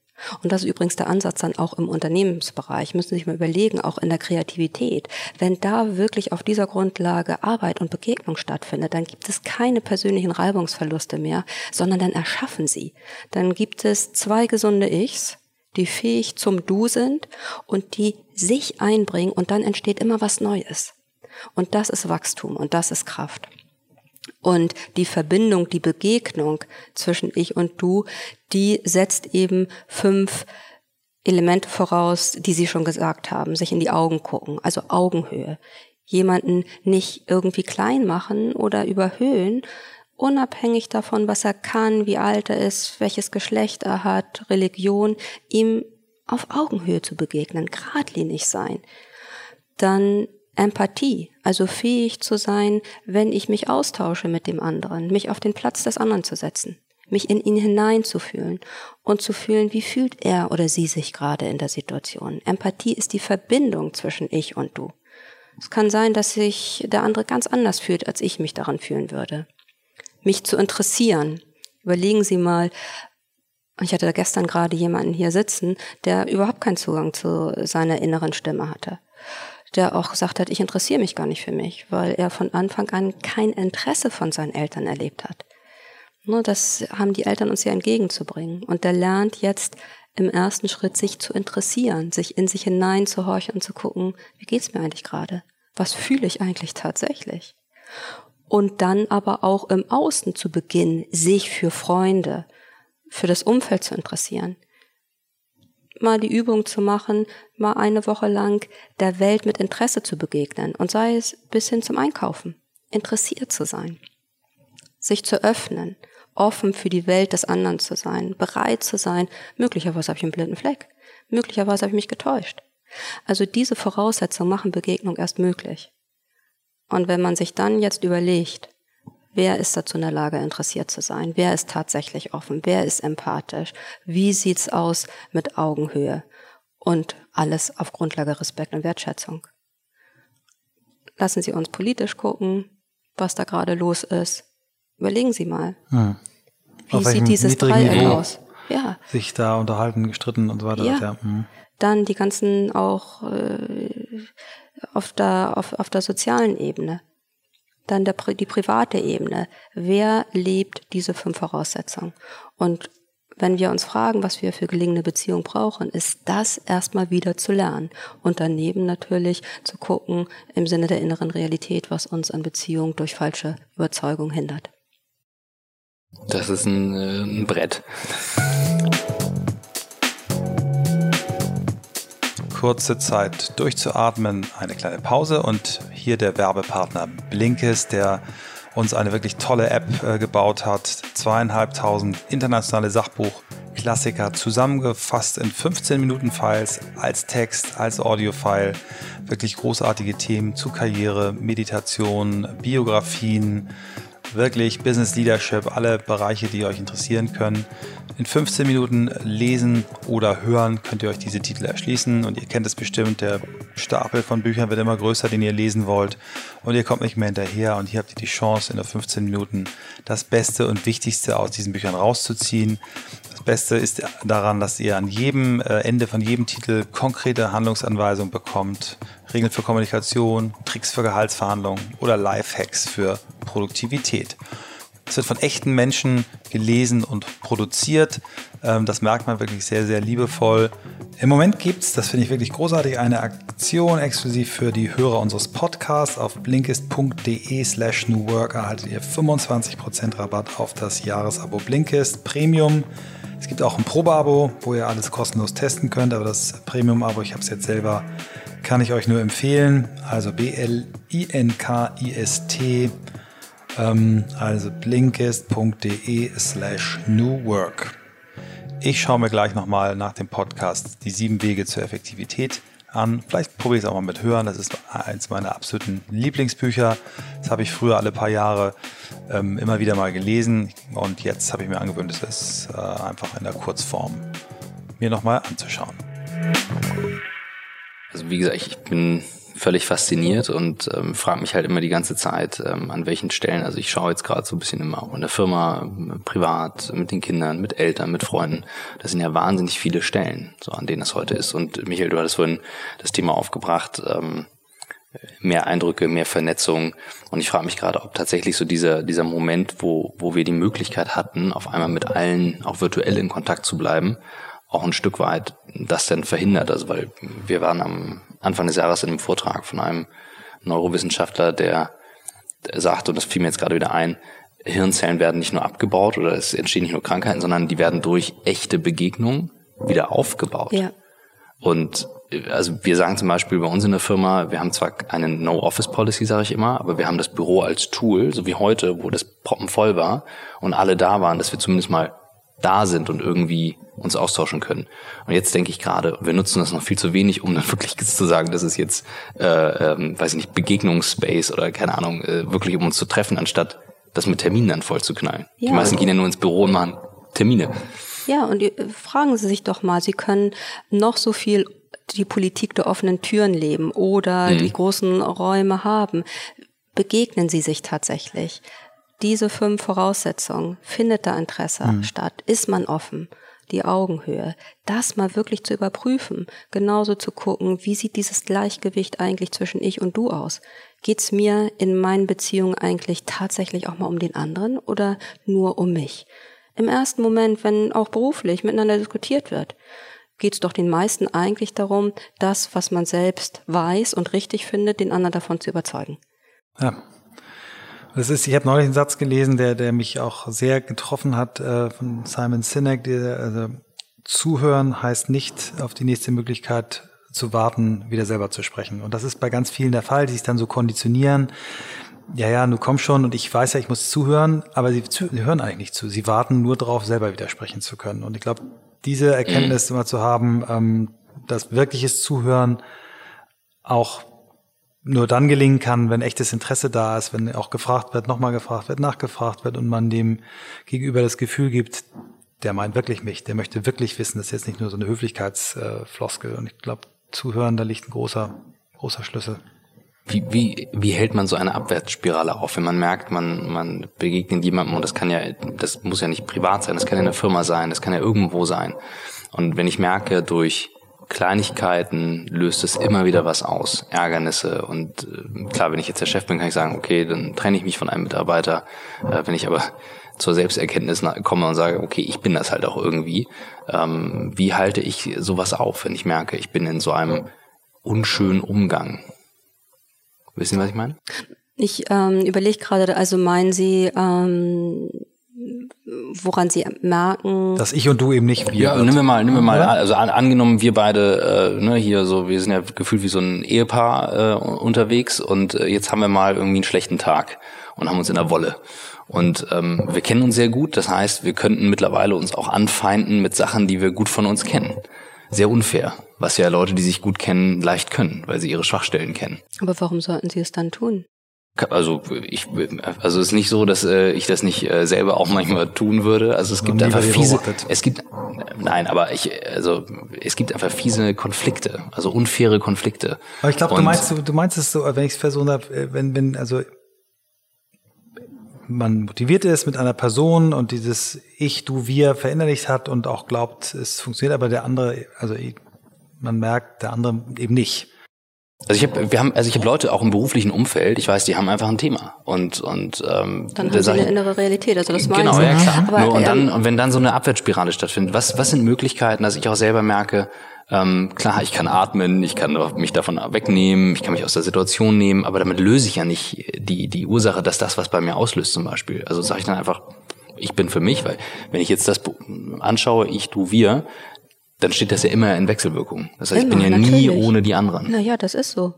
Und das ist übrigens der Ansatz dann auch im Unternehmensbereich. Müssen Sie sich mal überlegen, auch in der Kreativität. Wenn da wirklich auf dieser Grundlage Arbeit und Begegnung stattfindet, dann gibt es keine persönlichen Reibungsverluste mehr, sondern dann erschaffen Sie. Dann gibt es zwei gesunde Ichs, die fähig zum Du sind und die sich einbringen und dann entsteht immer was Neues. Und das ist Wachstum und das ist Kraft. Und die Verbindung, die Begegnung zwischen ich und du, die setzt eben fünf Elemente voraus, die Sie schon gesagt haben, sich in die Augen gucken, also Augenhöhe. Jemanden nicht irgendwie klein machen oder überhöhen, unabhängig davon, was er kann, wie alt er ist, welches Geschlecht er hat, Religion, ihm auf Augenhöhe zu begegnen, geradlinig sein. Dann Empathie, also fähig zu sein, wenn ich mich austausche mit dem anderen, mich auf den Platz des anderen zu setzen, mich in ihn hineinzufühlen und zu fühlen, wie fühlt er oder sie sich gerade in der Situation. Empathie ist die Verbindung zwischen ich und du. Es kann sein, dass sich der andere ganz anders fühlt, als ich mich daran fühlen würde. Mich zu interessieren. Überlegen Sie mal, ich hatte gestern gerade jemanden hier sitzen, der überhaupt keinen Zugang zu seiner inneren Stimme hatte der auch gesagt hat, ich interessiere mich gar nicht für mich, weil er von Anfang an kein Interesse von seinen Eltern erlebt hat. Nur das haben die Eltern uns ja entgegenzubringen. Und der lernt jetzt im ersten Schritt, sich zu interessieren, sich in sich hineinzuhorchen und zu gucken, wie geht's mir eigentlich gerade? Was fühle ich eigentlich tatsächlich? Und dann aber auch im Außen zu beginnen, sich für Freunde, für das Umfeld zu interessieren mal die Übung zu machen, mal eine Woche lang der Welt mit Interesse zu begegnen und sei es bis hin zum Einkaufen, interessiert zu sein, sich zu öffnen, offen für die Welt des anderen zu sein, bereit zu sein, möglicherweise habe ich einen blinden Fleck, möglicherweise habe ich mich getäuscht. Also diese Voraussetzungen machen Begegnung erst möglich. Und wenn man sich dann jetzt überlegt, wer ist dazu in der Lage, interessiert zu sein, wer ist tatsächlich offen, wer ist empathisch, wie sieht's aus mit Augenhöhe und alles auf Grundlage Respekt und Wertschätzung. Lassen Sie uns politisch gucken, was da gerade los ist. Überlegen Sie mal. Hm. Wie sieht dieses Dreieck aus? Ja. Sich da unterhalten, gestritten und so weiter. Ja. ja. Hm. Dann die ganzen auch äh, auf der, auf, auf der sozialen Ebene. Dann der, die private Ebene. Wer lebt diese fünf Voraussetzungen? Und wenn wir uns fragen, was wir für gelingende Beziehung brauchen, ist das erstmal wieder zu lernen. Und daneben natürlich zu gucken im Sinne der inneren Realität, was uns an Beziehung durch falsche Überzeugung hindert. Das ist ein, äh, ein Brett. Kurze Zeit durchzuatmen, eine kleine Pause und hier der Werbepartner Blinkist, der uns eine wirklich tolle App äh, gebaut hat. Zweieinhalbtausend internationale Sachbuchklassiker zusammengefasst in 15 Minuten Files als Text, als Audiofile. Wirklich großartige Themen zu Karriere, Meditation, Biografien, wirklich Business Leadership, alle Bereiche, die euch interessieren können. In 15 Minuten lesen oder hören könnt ihr euch diese Titel erschließen und ihr kennt es bestimmt, der Stapel von Büchern wird immer größer, den ihr lesen wollt und ihr kommt nicht mehr hinterher und hier habt ihr die Chance in der 15 Minuten das Beste und Wichtigste aus diesen Büchern rauszuziehen. Das Beste ist daran, dass ihr an jedem äh, Ende von jedem Titel konkrete Handlungsanweisungen bekommt, Regeln für Kommunikation, Tricks für Gehaltsverhandlungen oder Lifehacks für Produktivität. Es wird von echten Menschen gelesen und produziert. Ähm, das merkt man wirklich sehr, sehr liebevoll. Im Moment gibt es, das finde ich wirklich großartig, eine Aktion exklusiv für die Hörer unseres Podcasts. Auf blinkist.de slash newwork erhaltet ihr 25% Rabatt auf das Jahresabo Blinkist Premium. Es gibt auch ein Probeabo, wo ihr alles kostenlos testen könnt, aber das Premium-Abo, ich habe es jetzt selber kann ich euch nur empfehlen. Also B-L-I-N-K-I-S-T, ähm, also blinkist.de slash newwork. Ich schaue mir gleich nochmal nach dem Podcast die sieben Wege zur Effektivität an. Vielleicht probiere ich es auch mal mit Hören. Das ist eins meiner absoluten Lieblingsbücher. Das habe ich früher alle paar Jahre ähm, immer wieder mal gelesen und jetzt habe ich mir angewöhnt, es äh, einfach in der Kurzform mir nochmal anzuschauen. Also wie gesagt, ich bin völlig fasziniert und ähm, frage mich halt immer die ganze Zeit, ähm, an welchen Stellen. Also ich schaue jetzt gerade so ein bisschen immer auch in der Firma, privat, mit den Kindern, mit Eltern, mit Freunden. Das sind ja wahnsinnig viele Stellen, so an denen es heute ist. Und Michael, du hattest vorhin das Thema aufgebracht, ähm, mehr Eindrücke, mehr Vernetzung. Und ich frage mich gerade, ob tatsächlich so dieser, dieser Moment, wo, wo wir die Möglichkeit hatten, auf einmal mit allen auch virtuell in Kontakt zu bleiben auch ein Stück weit das denn verhindert. Also weil wir waren am Anfang des Jahres in einem Vortrag von einem Neurowissenschaftler, der, sagt, und das fiel mir jetzt gerade wieder ein, Hirnzellen werden nicht nur abgebaut oder es entstehen nicht nur Krankheiten, sondern die werden durch echte Begegnungen wieder aufgebaut. Ja. Und also wir sagen zum Beispiel bei uns in der Firma, wir haben zwar eine No-Office-Policy, sage ich immer, aber wir haben das Büro als Tool, so wie heute, wo das proppenvoll war und alle da waren, dass wir zumindest mal da sind und irgendwie uns austauschen können. Und jetzt denke ich gerade, wir nutzen das noch viel zu wenig, um dann wirklich zu sagen, das ist jetzt, äh, ähm, weiß ich nicht, Begegnungsspace oder keine Ahnung, äh, wirklich um uns zu treffen, anstatt das mit Terminen dann voll zu knallen. Ja. Die meisten gehen ja nur ins Büro und machen Termine. Ja, und äh, fragen Sie sich doch mal, Sie können noch so viel die Politik der offenen Türen leben oder mhm. die großen Räume haben. Begegnen Sie sich tatsächlich diese fünf Voraussetzungen, findet da Interesse mhm. statt, ist man offen, die Augenhöhe, das mal wirklich zu überprüfen, genauso zu gucken, wie sieht dieses Gleichgewicht eigentlich zwischen ich und du aus? Geht's mir in meinen Beziehungen eigentlich tatsächlich auch mal um den anderen oder nur um mich? Im ersten Moment, wenn auch beruflich miteinander diskutiert wird, geht's doch den meisten eigentlich darum, das, was man selbst weiß und richtig findet, den anderen davon zu überzeugen. Ja, das ist, ich habe neulich einen Satz gelesen, der, der mich auch sehr getroffen hat, äh, von Simon Sinek, der, also zuhören heißt nicht auf die nächste Möglichkeit zu warten, wieder selber zu sprechen. Und das ist bei ganz vielen der Fall, die sich dann so konditionieren. Ja, ja, du kommst schon und ich weiß ja, ich muss zuhören, aber sie, zu, sie hören eigentlich nicht zu. Sie warten nur darauf, selber widersprechen zu können. Und ich glaube, diese Erkenntnis mhm. immer zu haben, ähm, dass wirkliches Zuhören auch nur dann gelingen kann, wenn echtes Interesse da ist, wenn auch gefragt wird, nochmal gefragt wird, nachgefragt wird und man dem gegenüber das Gefühl gibt, der meint wirklich mich, der möchte wirklich wissen, das ist jetzt nicht nur so eine Höflichkeitsfloskel. Und ich glaube, zuhören, da liegt ein großer, großer Schlüssel. Wie, wie, wie hält man so eine Abwärtsspirale auf, wenn man merkt, man, man begegnet jemandem und das kann ja, das muss ja nicht privat sein, das kann ja eine Firma sein, das kann ja irgendwo sein. Und wenn ich merke, durch Kleinigkeiten löst es immer wieder was aus, Ärgernisse. Und äh, klar, wenn ich jetzt der Chef bin, kann ich sagen, okay, dann trenne ich mich von einem Mitarbeiter. Äh, wenn ich aber zur Selbsterkenntnis komme und sage, okay, ich bin das halt auch irgendwie. Ähm, wie halte ich sowas auf, wenn ich merke, ich bin in so einem unschönen Umgang? Wissen Sie, was ich meine? Ich ähm, überlege gerade, also meinen Sie, ähm, woran Sie merken. Dass ich und du eben nicht wir. Ja, nehmen wir mal, nehmen wir mal, also an, angenommen wir beide, äh, ne, hier so, wir sind ja gefühlt wie so ein Ehepaar äh, unterwegs und äh, jetzt haben wir mal irgendwie einen schlechten Tag und haben uns in der Wolle. Und ähm, wir kennen uns sehr gut, das heißt, wir könnten mittlerweile uns auch anfeinden mit Sachen, die wir gut von uns kennen. Sehr unfair, was ja Leute, die sich gut kennen, leicht können, weil sie ihre Schwachstellen kennen. Aber warum sollten sie es dann tun? Also ich, also es ist nicht so, dass äh, ich das nicht äh, selber auch manchmal tun würde. Also es gibt einfach fiese, es gibt, nein, aber ich, also es gibt einfach fiese Konflikte, also unfaire Konflikte. Aber ich glaube, du meinst, du meinst es so, wenn ich es versucht habe, äh, wenn, wenn, also man motiviert ist mit einer Person und dieses Ich, Du, Wir verinnerlicht hat und auch glaubt, es funktioniert, aber der andere, also man merkt, der andere eben nicht. Also ich habe, wir haben, also ich habe Leute auch im beruflichen Umfeld. Ich weiß, die haben einfach ein Thema und und ähm, dann haben sie eine innere Realität. Also das genau, ja klar. Aber, Nur, und dann ähm, und wenn dann so eine Abwärtsspirale stattfindet, was was sind Möglichkeiten, dass ich auch selber merke, ähm, klar, ich kann atmen, ich kann mich davon wegnehmen, ich kann mich aus der Situation nehmen, aber damit löse ich ja nicht die die Ursache, dass das was bei mir auslöst zum Beispiel. Also sage ich dann einfach, ich bin für mich, weil wenn ich jetzt das anschaue, ich, du, wir, dann steht das ja immer in Wechselwirkung. Das heißt, immer, ich bin ja natürlich. nie ohne die anderen. Naja, das ist so.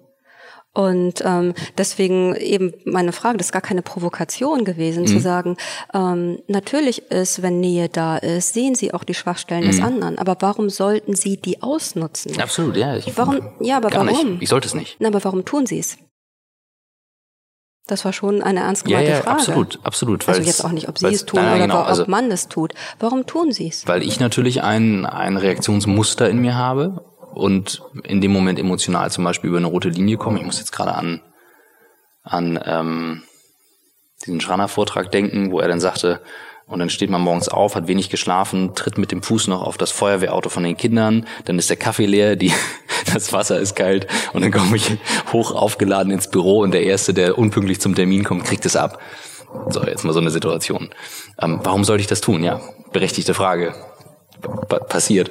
Und ähm, deswegen eben meine Frage, das ist gar keine Provokation gewesen, mhm. zu sagen, ähm, natürlich ist, wenn Nähe da ist, sehen Sie auch die Schwachstellen mhm. des anderen. Aber warum sollten Sie die ausnutzen? Absolut, ja. Ich, warum? Ja, aber warum? Nicht. Ich sollte es nicht. Na, aber warum tun Sie es? Das war schon eine ernst gemeinte ja, ja, Frage. Absolut, absolut. Also jetzt auch nicht, ob Sie es tun nein, oder genau, ob also, man es tut. Warum tun Sie es? Weil ich natürlich ein, ein Reaktionsmuster in mir habe und in dem Moment emotional zum Beispiel über eine rote Linie komme. Ich muss jetzt gerade an, an ähm, diesen Schraner-Vortrag denken, wo er dann sagte, und dann steht man morgens auf, hat wenig geschlafen, tritt mit dem Fuß noch auf das Feuerwehrauto von den Kindern, dann ist der Kaffee leer, die, das Wasser ist kalt und dann komme ich hoch aufgeladen ins Büro und der Erste, der unpünktlich zum Termin kommt, kriegt es ab. So, jetzt mal so eine Situation. Ähm, warum sollte ich das tun? Ja, berechtigte Frage. Pa passiert.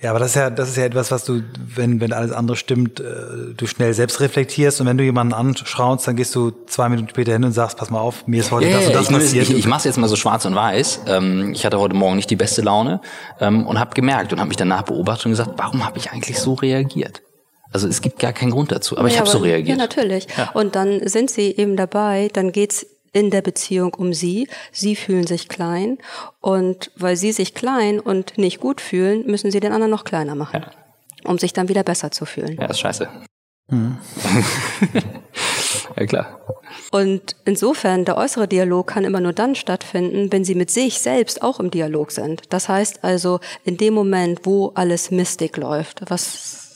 Ja, aber das ist ja, das ist ja etwas, was du, wenn, wenn alles andere stimmt, äh, du schnell selbst reflektierst und wenn du jemanden anschaust, dann gehst du zwei Minuten später hin und sagst, pass mal auf, mir ist heute yeah, das und das ich, passiert. Ich, ich mache jetzt mal so schwarz und weiß. Ähm, ich hatte heute Morgen nicht die beste Laune ähm, und habe gemerkt und habe mich danach beobachtet und gesagt, warum habe ich eigentlich so reagiert? Also es gibt gar keinen Grund dazu, aber ja, ich habe so reagiert. Ja, natürlich. Ja. Und dann sind sie eben dabei, dann geht's in der Beziehung um sie. Sie fühlen sich klein und weil sie sich klein und nicht gut fühlen, müssen sie den anderen noch kleiner machen, ja. um sich dann wieder besser zu fühlen. Ja, ist scheiße. Mhm. ja, klar. Und insofern, der äußere Dialog kann immer nur dann stattfinden, wenn sie mit sich selbst auch im Dialog sind. Das heißt also, in dem Moment, wo alles mistig läuft, was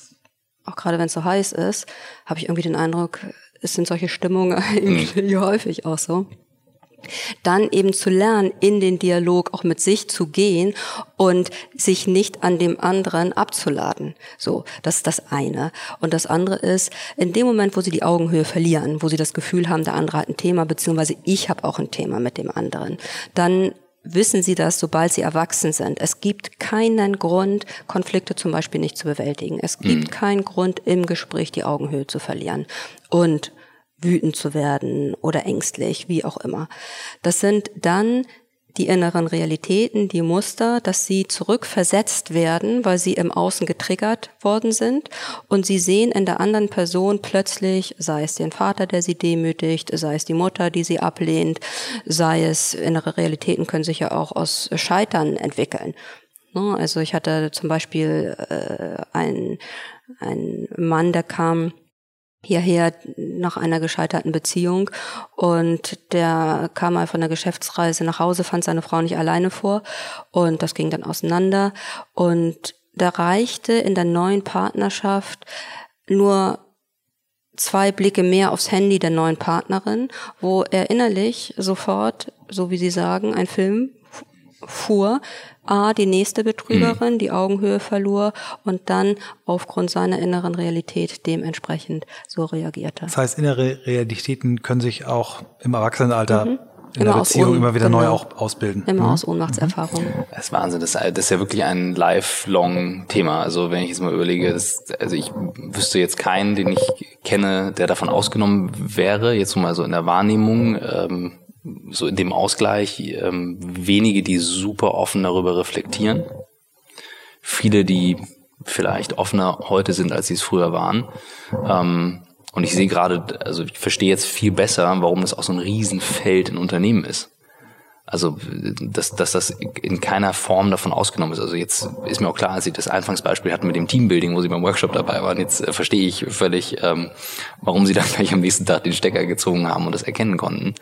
auch gerade wenn es so heiß ist, habe ich irgendwie den Eindruck, es sind solche Stimmungen mhm. häufig auch so dann eben zu lernen, in den Dialog auch mit sich zu gehen und sich nicht an dem anderen abzuladen. So, das ist das eine. Und das andere ist, in dem Moment, wo sie die Augenhöhe verlieren, wo sie das Gefühl haben, der andere hat ein Thema, beziehungsweise ich habe auch ein Thema mit dem anderen, dann wissen Sie das, sobald Sie erwachsen sind. Es gibt keinen Grund, Konflikte zum Beispiel nicht zu bewältigen. Es gibt mhm. keinen Grund, im Gespräch die Augenhöhe zu verlieren. Und wütend zu werden oder ängstlich, wie auch immer. Das sind dann die inneren Realitäten, die Muster, dass sie zurückversetzt werden, weil sie im Außen getriggert worden sind und sie sehen in der anderen Person plötzlich, sei es den Vater, der sie demütigt, sei es die Mutter, die sie ablehnt, sei es innere Realitäten können sich ja auch aus Scheitern entwickeln. Ne, also ich hatte zum Beispiel äh, einen, einen Mann, der kam hierher nach einer gescheiterten Beziehung. Und der kam mal von der Geschäftsreise nach Hause, fand seine Frau nicht alleine vor. Und das ging dann auseinander. Und da reichte in der neuen Partnerschaft nur zwei Blicke mehr aufs Handy der neuen Partnerin, wo er innerlich sofort, so wie Sie sagen, ein Film fuhr, A, die nächste Betrügerin, mhm. die Augenhöhe verlor und dann aufgrund seiner inneren Realität dementsprechend so reagierte. Das heißt, innere Realitäten können sich auch im Erwachsenenalter mhm. in immer der Beziehung immer wieder genau. neu auch ausbilden. Immer mhm. aus Ohnmachtserfahrung. Das ist Wahnsinn. Das, das ist ja wirklich ein lifelong Thema. Also wenn ich jetzt mal überlege, das, also ich wüsste jetzt keinen, den ich kenne, der davon ausgenommen wäre, jetzt mal so in der Wahrnehmung. Ähm, so in dem Ausgleich ähm, wenige, die super offen darüber reflektieren. Viele, die vielleicht offener heute sind, als sie es früher waren. Ähm, und ich sehe gerade, also ich verstehe jetzt viel besser, warum das auch so ein Riesenfeld in Unternehmen ist. Also, dass, dass das in keiner Form davon ausgenommen ist. Also jetzt ist mir auch klar, als Sie das Anfangsbeispiel hatten mit dem Teambuilding, wo Sie beim Workshop dabei waren, jetzt äh, verstehe ich völlig, ähm, warum Sie dann gleich am nächsten Tag den Stecker gezogen haben und das erkennen konnten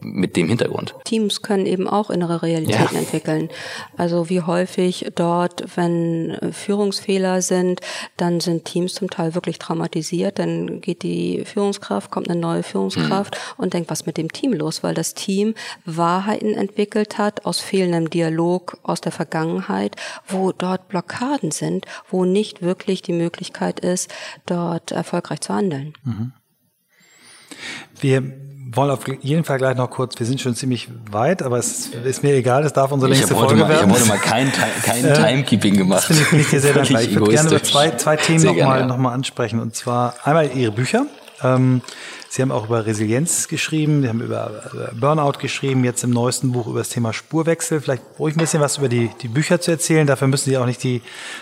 mit dem Hintergrund. Teams können eben auch innere Realitäten ja. entwickeln. Also wie häufig dort, wenn Führungsfehler sind, dann sind Teams zum Teil wirklich traumatisiert. Dann geht die Führungskraft, kommt eine neue Führungskraft mhm. und denkt, was mit dem Team los? Weil das Team Wahrheiten entwickelt hat aus fehlendem Dialog aus der Vergangenheit, wo dort Blockaden sind, wo nicht wirklich die Möglichkeit ist, dort erfolgreich zu handeln. Mhm. Wir wollen auf jeden Fall gleich noch kurz, wir sind schon ziemlich weit, aber es ist mir egal, es darf unsere längste Folge mal, werden. Ich habe heute mal kein, kein äh, Timekeeping gemacht. Das finde ich, find ich dir sehr dankbar. Ich würde gerne über zwei, zwei Themen nochmal noch mal ansprechen. Und zwar einmal Ihre Bücher. Ähm, Sie haben auch über Resilienz geschrieben, Sie haben über Burnout geschrieben, jetzt im neuesten Buch über das Thema Spurwechsel. Vielleicht ruhig ein bisschen was über die, die Bücher zu erzählen. Dafür müssen Sie auch nicht die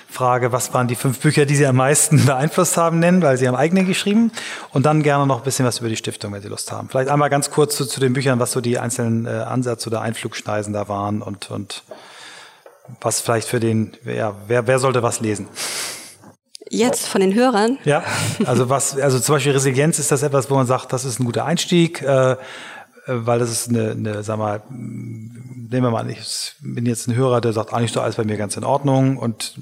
Frage, was waren die fünf Bücher, die Sie am meisten beeinflusst haben, nennen, weil Sie haben eigene geschrieben. Und dann gerne noch ein bisschen was über die Stiftung, wenn Sie Lust haben. Vielleicht einmal ganz kurz zu, zu den Büchern, was so die einzelnen äh, Ansatz- oder Einflugschneisen da waren und, und was vielleicht für den, ja, wer, wer sollte was lesen? Jetzt von den Hörern? Ja, also was, also zum Beispiel Resilienz ist das etwas, wo man sagt, das ist ein guter Einstieg, äh, weil das ist eine, eine, sag mal, nehmen wir mal an, ich bin jetzt ein Hörer, der sagt, eigentlich doch alles bei mir ganz in Ordnung und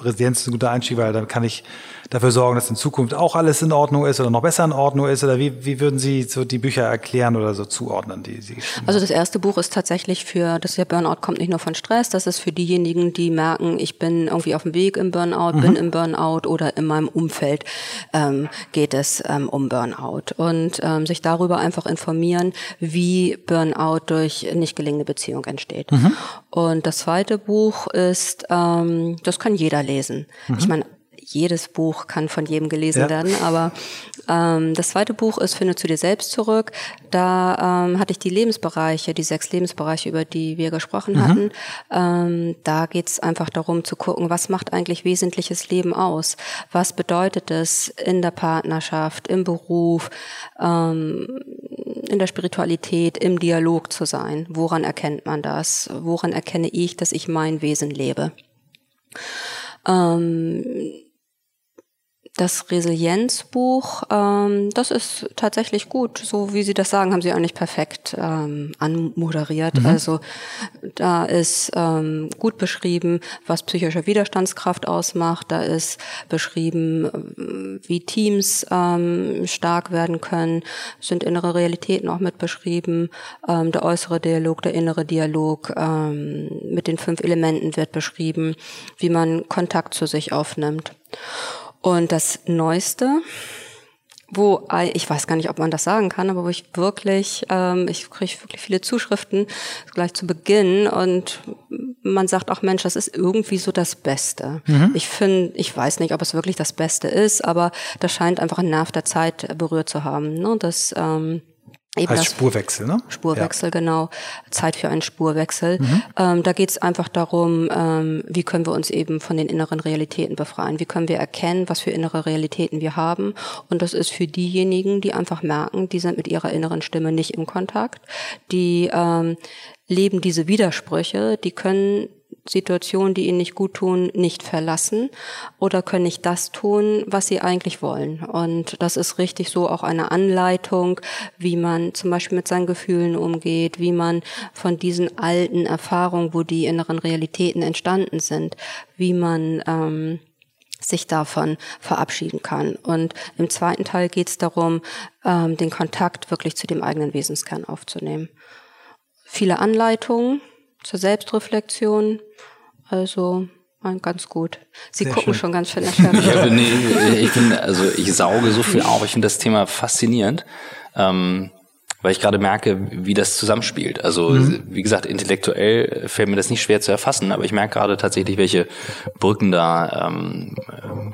Resilienz ist ein guter Einstieg, weil dann kann ich dafür sorgen, dass in Zukunft auch alles in Ordnung ist oder noch besser in Ordnung ist? Oder wie, wie würden Sie so die Bücher erklären oder so zuordnen, die Sie Also das erste Buch ist tatsächlich für, das ja Burnout kommt nicht nur von Stress, das ist für diejenigen, die merken, ich bin irgendwie auf dem Weg im Burnout, mhm. bin im Burnout oder in meinem Umfeld ähm, geht es ähm, um Burnout. Und ähm, sich darüber einfach informieren, wie Burnout durch nicht gelingende Beziehung entsteht. Mhm. Und das zweite Buch ist, ähm, das kann jeder lesen. Mhm. Ich meine, jedes Buch kann von jedem gelesen ja. werden, aber ähm, das zweite Buch ist Finde zu dir selbst zurück. Da ähm, hatte ich die Lebensbereiche, die sechs Lebensbereiche, über die wir gesprochen mhm. hatten. Ähm, da geht es einfach darum zu gucken, was macht eigentlich wesentliches Leben aus? Was bedeutet es in der Partnerschaft, im Beruf, ähm, in der Spiritualität, im Dialog zu sein? Woran erkennt man das? Woran erkenne ich, dass ich mein Wesen lebe? Ähm, das Resilienzbuch, ähm, das ist tatsächlich gut. So wie Sie das sagen, haben Sie eigentlich perfekt ähm, anmoderiert. Mhm. Also da ist ähm, gut beschrieben, was psychische Widerstandskraft ausmacht. Da ist beschrieben, äh, wie Teams ähm, stark werden können. Sind innere Realitäten auch mit beschrieben. Ähm, der äußere Dialog, der innere Dialog ähm, mit den fünf Elementen wird beschrieben, wie man Kontakt zu sich aufnimmt. Und das Neueste, wo ich weiß gar nicht, ob man das sagen kann, aber wo ich wirklich, ähm, ich kriege wirklich viele Zuschriften gleich zu Beginn und man sagt auch, Mensch, das ist irgendwie so das Beste. Mhm. Ich finde, ich weiß nicht, ob es wirklich das Beste ist, aber das scheint einfach einen Nerv der Zeit berührt zu haben. Ne? Das ähm, Eben heißt Spurwechsel, ne? Spurwechsel, ja. genau. Zeit für einen Spurwechsel. Mhm. Ähm, da geht es einfach darum, ähm, wie können wir uns eben von den inneren Realitäten befreien? Wie können wir erkennen, was für innere Realitäten wir haben? Und das ist für diejenigen, die einfach merken, die sind mit ihrer inneren Stimme nicht im Kontakt, die ähm, leben diese Widersprüche, die können Situationen, die ihnen nicht gut tun, nicht verlassen oder können nicht das tun, was sie eigentlich wollen. Und das ist richtig so auch eine Anleitung, wie man zum Beispiel mit seinen Gefühlen umgeht, wie man von diesen alten Erfahrungen, wo die inneren Realitäten entstanden sind, wie man ähm, sich davon verabschieden kann. Und im zweiten Teil geht es darum, ähm, den Kontakt wirklich zu dem eigenen Wesenskern aufzunehmen. Viele Anleitungen, zur Selbstreflexion. Also ganz gut. Sie Sehr gucken schön. schon ganz schön erschöpft. Ich, nee, ich bin, also ich sauge so viel auf. Ich finde das Thema faszinierend. Ähm, weil ich gerade merke, wie das zusammenspielt. Also mhm. wie gesagt, intellektuell fällt mir das nicht schwer zu erfassen, aber ich merke gerade tatsächlich, welche Brücken da ähm,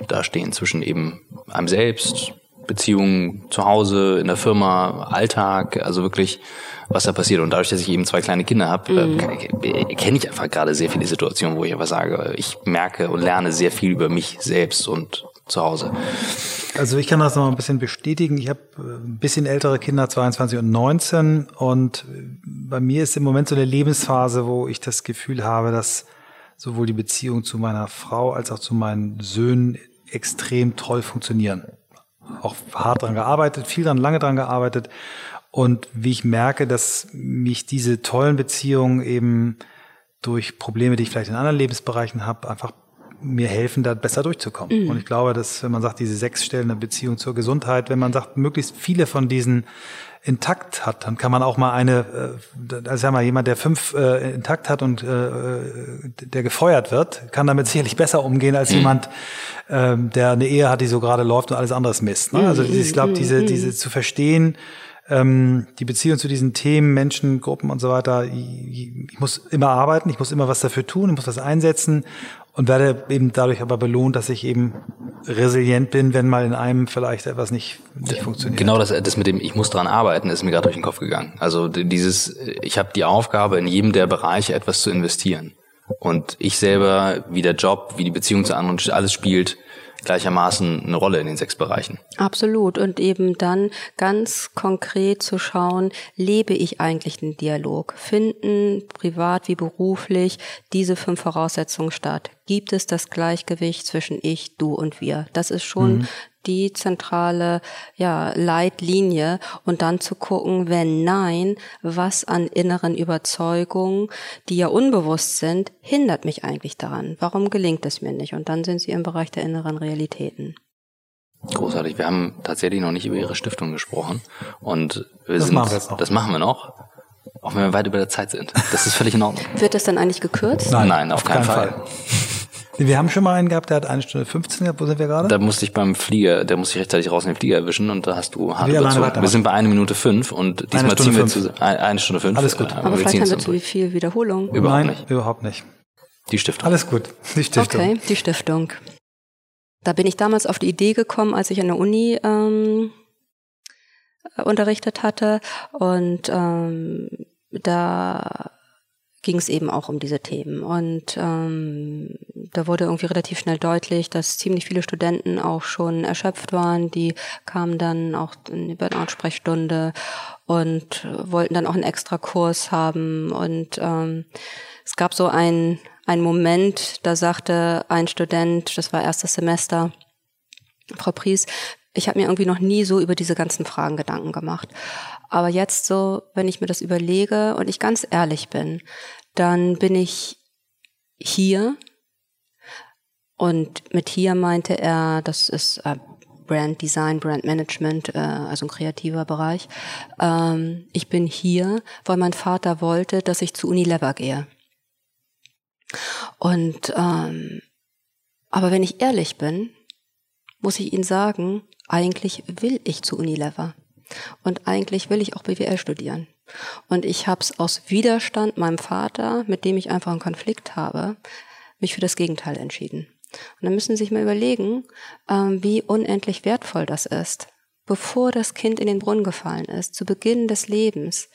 da stehen zwischen eben einem selbst, Beziehungen zu Hause, in der Firma, Alltag, also wirklich, was da passiert. Und dadurch, dass ich eben zwei kleine Kinder habe, mhm. äh, kenne ich einfach gerade sehr viele Situationen, wo ich einfach sage, ich merke und lerne sehr viel über mich selbst und zu Hause. Also ich kann das noch ein bisschen bestätigen. Ich habe äh, ein bisschen ältere Kinder, 22 und 19. Und bei mir ist im Moment so eine Lebensphase, wo ich das Gefühl habe, dass sowohl die Beziehung zu meiner Frau als auch zu meinen Söhnen extrem toll funktionieren auch hart dran gearbeitet, viel dran, lange dran gearbeitet. Und wie ich merke, dass mich diese tollen Beziehungen eben durch Probleme, die ich vielleicht in anderen Lebensbereichen habe, einfach mir helfen, da besser durchzukommen. Mhm. Und ich glaube, dass, wenn man sagt, diese sechs Stellen der Beziehung zur Gesundheit, wenn man sagt, möglichst viele von diesen intakt hat, dann kann man auch mal eine, also sag mal, jemand, der fünf äh, intakt hat und äh, der gefeuert wird, kann damit sicherlich besser umgehen als mhm. jemand, äh, der eine Ehe hat, die so gerade läuft und alles anderes misst. Ne? Also ich glaube, diese, mhm. diese zu verstehen, ähm, die Beziehung zu diesen Themen, Menschen, Gruppen und so weiter, ich, ich muss immer arbeiten, ich muss immer was dafür tun, ich muss was einsetzen und werde eben dadurch aber belohnt, dass ich eben resilient bin, wenn mal in einem vielleicht etwas nicht, nicht funktioniert. Genau das, das mit dem ich muss dran arbeiten, ist mir gerade durch den Kopf gegangen. Also dieses, ich habe die Aufgabe, in jedem der Bereiche etwas zu investieren. Und ich selber, wie der Job, wie die Beziehung zu anderen, alles spielt, gleichermaßen eine Rolle in den sechs Bereichen. Absolut. Und eben dann ganz konkret zu schauen, lebe ich eigentlich den Dialog? Finden privat wie beruflich diese fünf Voraussetzungen statt? Gibt es das Gleichgewicht zwischen ich, du und wir? Das ist schon mhm die zentrale ja, Leitlinie und dann zu gucken, wenn nein, was an inneren Überzeugungen, die ja unbewusst sind, hindert mich eigentlich daran? Warum gelingt es mir nicht? Und dann sind sie im Bereich der inneren Realitäten. Großartig. Wir haben tatsächlich noch nicht über Ihre Stiftung gesprochen und wir das sind, machen wir jetzt noch. das machen wir noch. Auch wenn wir weit über der Zeit sind. Das ist völlig in Ordnung. Wird das dann eigentlich gekürzt? Nein, Nein auf, auf keinen, keinen Fall. Fall. Wir haben schon mal einen gehabt, der hat eine Stunde 15 gehabt. Wo sind wir gerade? Da musste ich beim Flieger, der musste ich rechtzeitig raus in den Flieger erwischen und da hast du hart wir, wir sind bei einer Minute fünf und diesmal ziehen wir zu eine Stunde fünf. Alles gut. Aber, aber vielleicht haben wir zu viel Wiederholung. Überhaupt Nein, nicht. überhaupt nicht. Die Stiftung. Alles gut. Die Stiftung. Okay, die Stiftung. Da bin ich damals auf die Idee gekommen, als ich an der Uni ähm, unterrichtet hatte und ähm, da ging es eben auch um diese Themen. Und ähm, da wurde irgendwie relativ schnell deutlich, dass ziemlich viele Studenten auch schon erschöpft waren. Die kamen dann auch in die Burnout-Sprechstunde und wollten dann auch einen extra Kurs haben. Und ähm, es gab so einen, einen Moment, da sagte ein Student, das war erstes Semester, Frau Pries, ich habe mir irgendwie noch nie so über diese ganzen Fragen Gedanken gemacht. Aber jetzt so, wenn ich mir das überlege und ich ganz ehrlich bin, dann bin ich hier. Und mit hier meinte er, das ist äh, Brand Design, Brand Management, äh, also ein kreativer Bereich. Ähm, ich bin hier, weil mein Vater wollte, dass ich zu Unilever gehe. Und ähm, aber wenn ich ehrlich bin, muss ich Ihnen sagen, eigentlich will ich zu Unilever. Und eigentlich will ich auch BWL studieren. Und ich habe es aus Widerstand meinem Vater, mit dem ich einfach einen Konflikt habe, mich für das Gegenteil entschieden. Und dann müssen Sie sich mal überlegen, ähm, wie unendlich wertvoll das ist, bevor das Kind in den Brunnen gefallen ist, zu Beginn des Lebens,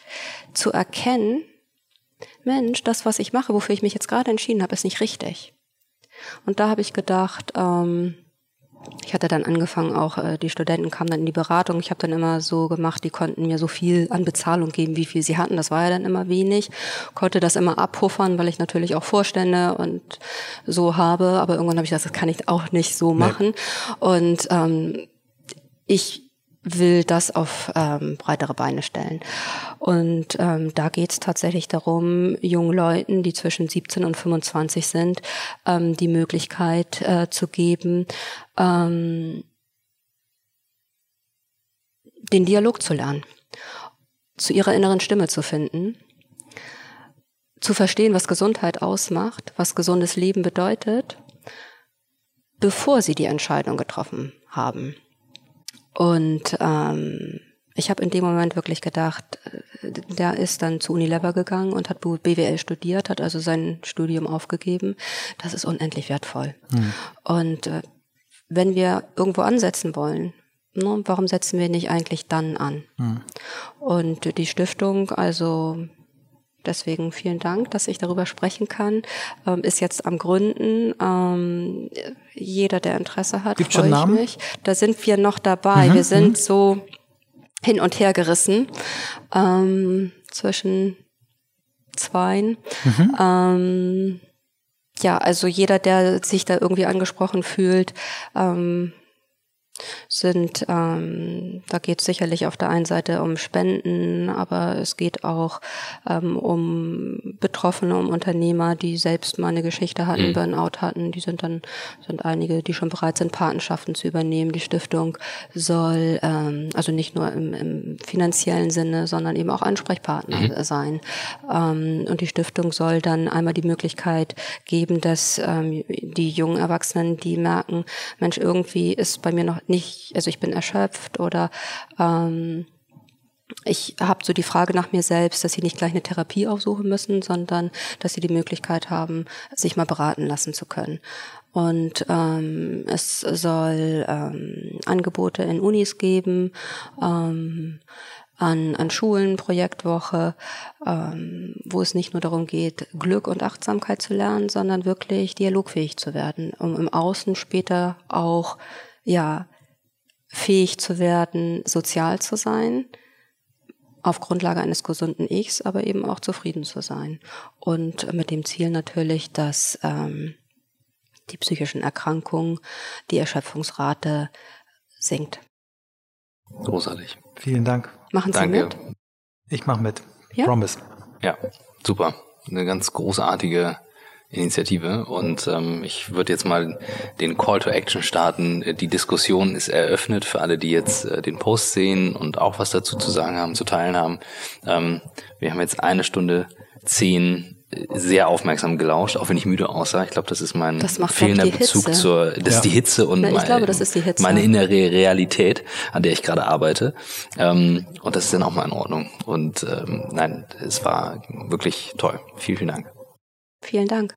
zu erkennen, Mensch, das, was ich mache, wofür ich mich jetzt gerade entschieden habe, ist nicht richtig. Und da habe ich gedacht, ähm, ich hatte dann angefangen, auch äh, die Studenten kamen dann in die Beratung. Ich habe dann immer so gemacht, die konnten mir so viel an Bezahlung geben, wie viel sie hatten. Das war ja dann immer wenig. Konnte das immer abpuffern, weil ich natürlich auch Vorstände und so habe. Aber irgendwann habe ich gesagt, das kann ich auch nicht so machen. Nee. Und ähm, ich will das auf ähm, breitere Beine stellen. Und ähm, da geht es tatsächlich darum, jungen Leuten, die zwischen 17 und 25 sind, ähm, die Möglichkeit äh, zu geben, ähm, den Dialog zu lernen, zu ihrer inneren Stimme zu finden, zu verstehen, was Gesundheit ausmacht, was gesundes Leben bedeutet, bevor sie die Entscheidung getroffen haben. Und ähm, ich habe in dem Moment wirklich gedacht, äh, der ist dann zu Unilever gegangen und hat BWL studiert, hat also sein Studium aufgegeben. Das ist unendlich wertvoll. Mhm. Und äh, wenn wir irgendwo ansetzen wollen, ne, warum setzen wir nicht eigentlich dann an? Mhm. Und die Stiftung, also Deswegen vielen Dank, dass ich darüber sprechen kann. Ähm, ist jetzt am Gründen. Ähm, jeder, der Interesse hat, Gibt schon Namen? Mich. Da sind wir noch dabei. Mhm, wir sind mhm. so hin und her gerissen ähm, zwischen zweien. Mhm. Ähm, ja, also jeder, der sich da irgendwie angesprochen fühlt, ähm, sind, ähm, da geht es sicherlich auf der einen Seite um Spenden, aber es geht auch ähm, um Betroffene, um Unternehmer, die selbst mal eine Geschichte hatten, mhm. Burnout hatten. Die sind dann, sind einige, die schon bereit sind, Patenschaften zu übernehmen. Die Stiftung soll, ähm, also nicht nur im, im finanziellen Sinne, sondern eben auch Ansprechpartner mhm. sein. Ähm, und die Stiftung soll dann einmal die Möglichkeit geben, dass ähm, die jungen Erwachsenen, die merken, Mensch, irgendwie ist bei mir noch nicht, also ich bin erschöpft oder ähm, ich habe so die Frage nach mir selbst, dass sie nicht gleich eine Therapie aufsuchen müssen, sondern dass sie die Möglichkeit haben, sich mal beraten lassen zu können. Und ähm, es soll ähm, Angebote in Unis geben, ähm, an, an Schulen, Projektwoche, ähm, wo es nicht nur darum geht, Glück und Achtsamkeit zu lernen, sondern wirklich dialogfähig zu werden, um im Außen später auch ja fähig zu werden, sozial zu sein, auf Grundlage eines gesunden Ichs, aber eben auch zufrieden zu sein. Und mit dem Ziel natürlich, dass ähm, die psychischen Erkrankungen, die Erschöpfungsrate sinkt. Großartig. Vielen Dank. Machen Sie Danke. mit? Ich mache mit. Ja? Promise. Ja, super. Eine ganz großartige Initiative und ähm, ich würde jetzt mal den Call to Action starten. Die Diskussion ist eröffnet für alle, die jetzt äh, den Post sehen und auch was dazu zu sagen haben, zu teilen haben. Ähm, wir haben jetzt eine Stunde zehn äh, sehr aufmerksam gelauscht, auch wenn ich müde aussah. Ich glaube, das ist mein das fehlender Bezug Hitze. zur, das ja. ist die Hitze und Na, mein, glaube, das ist die Hitze. meine innere Realität, an der ich gerade arbeite. Ähm, und das ist dann auch mal in Ordnung. Und ähm, nein, es war wirklich toll. Vielen, vielen Dank. Vielen Dank.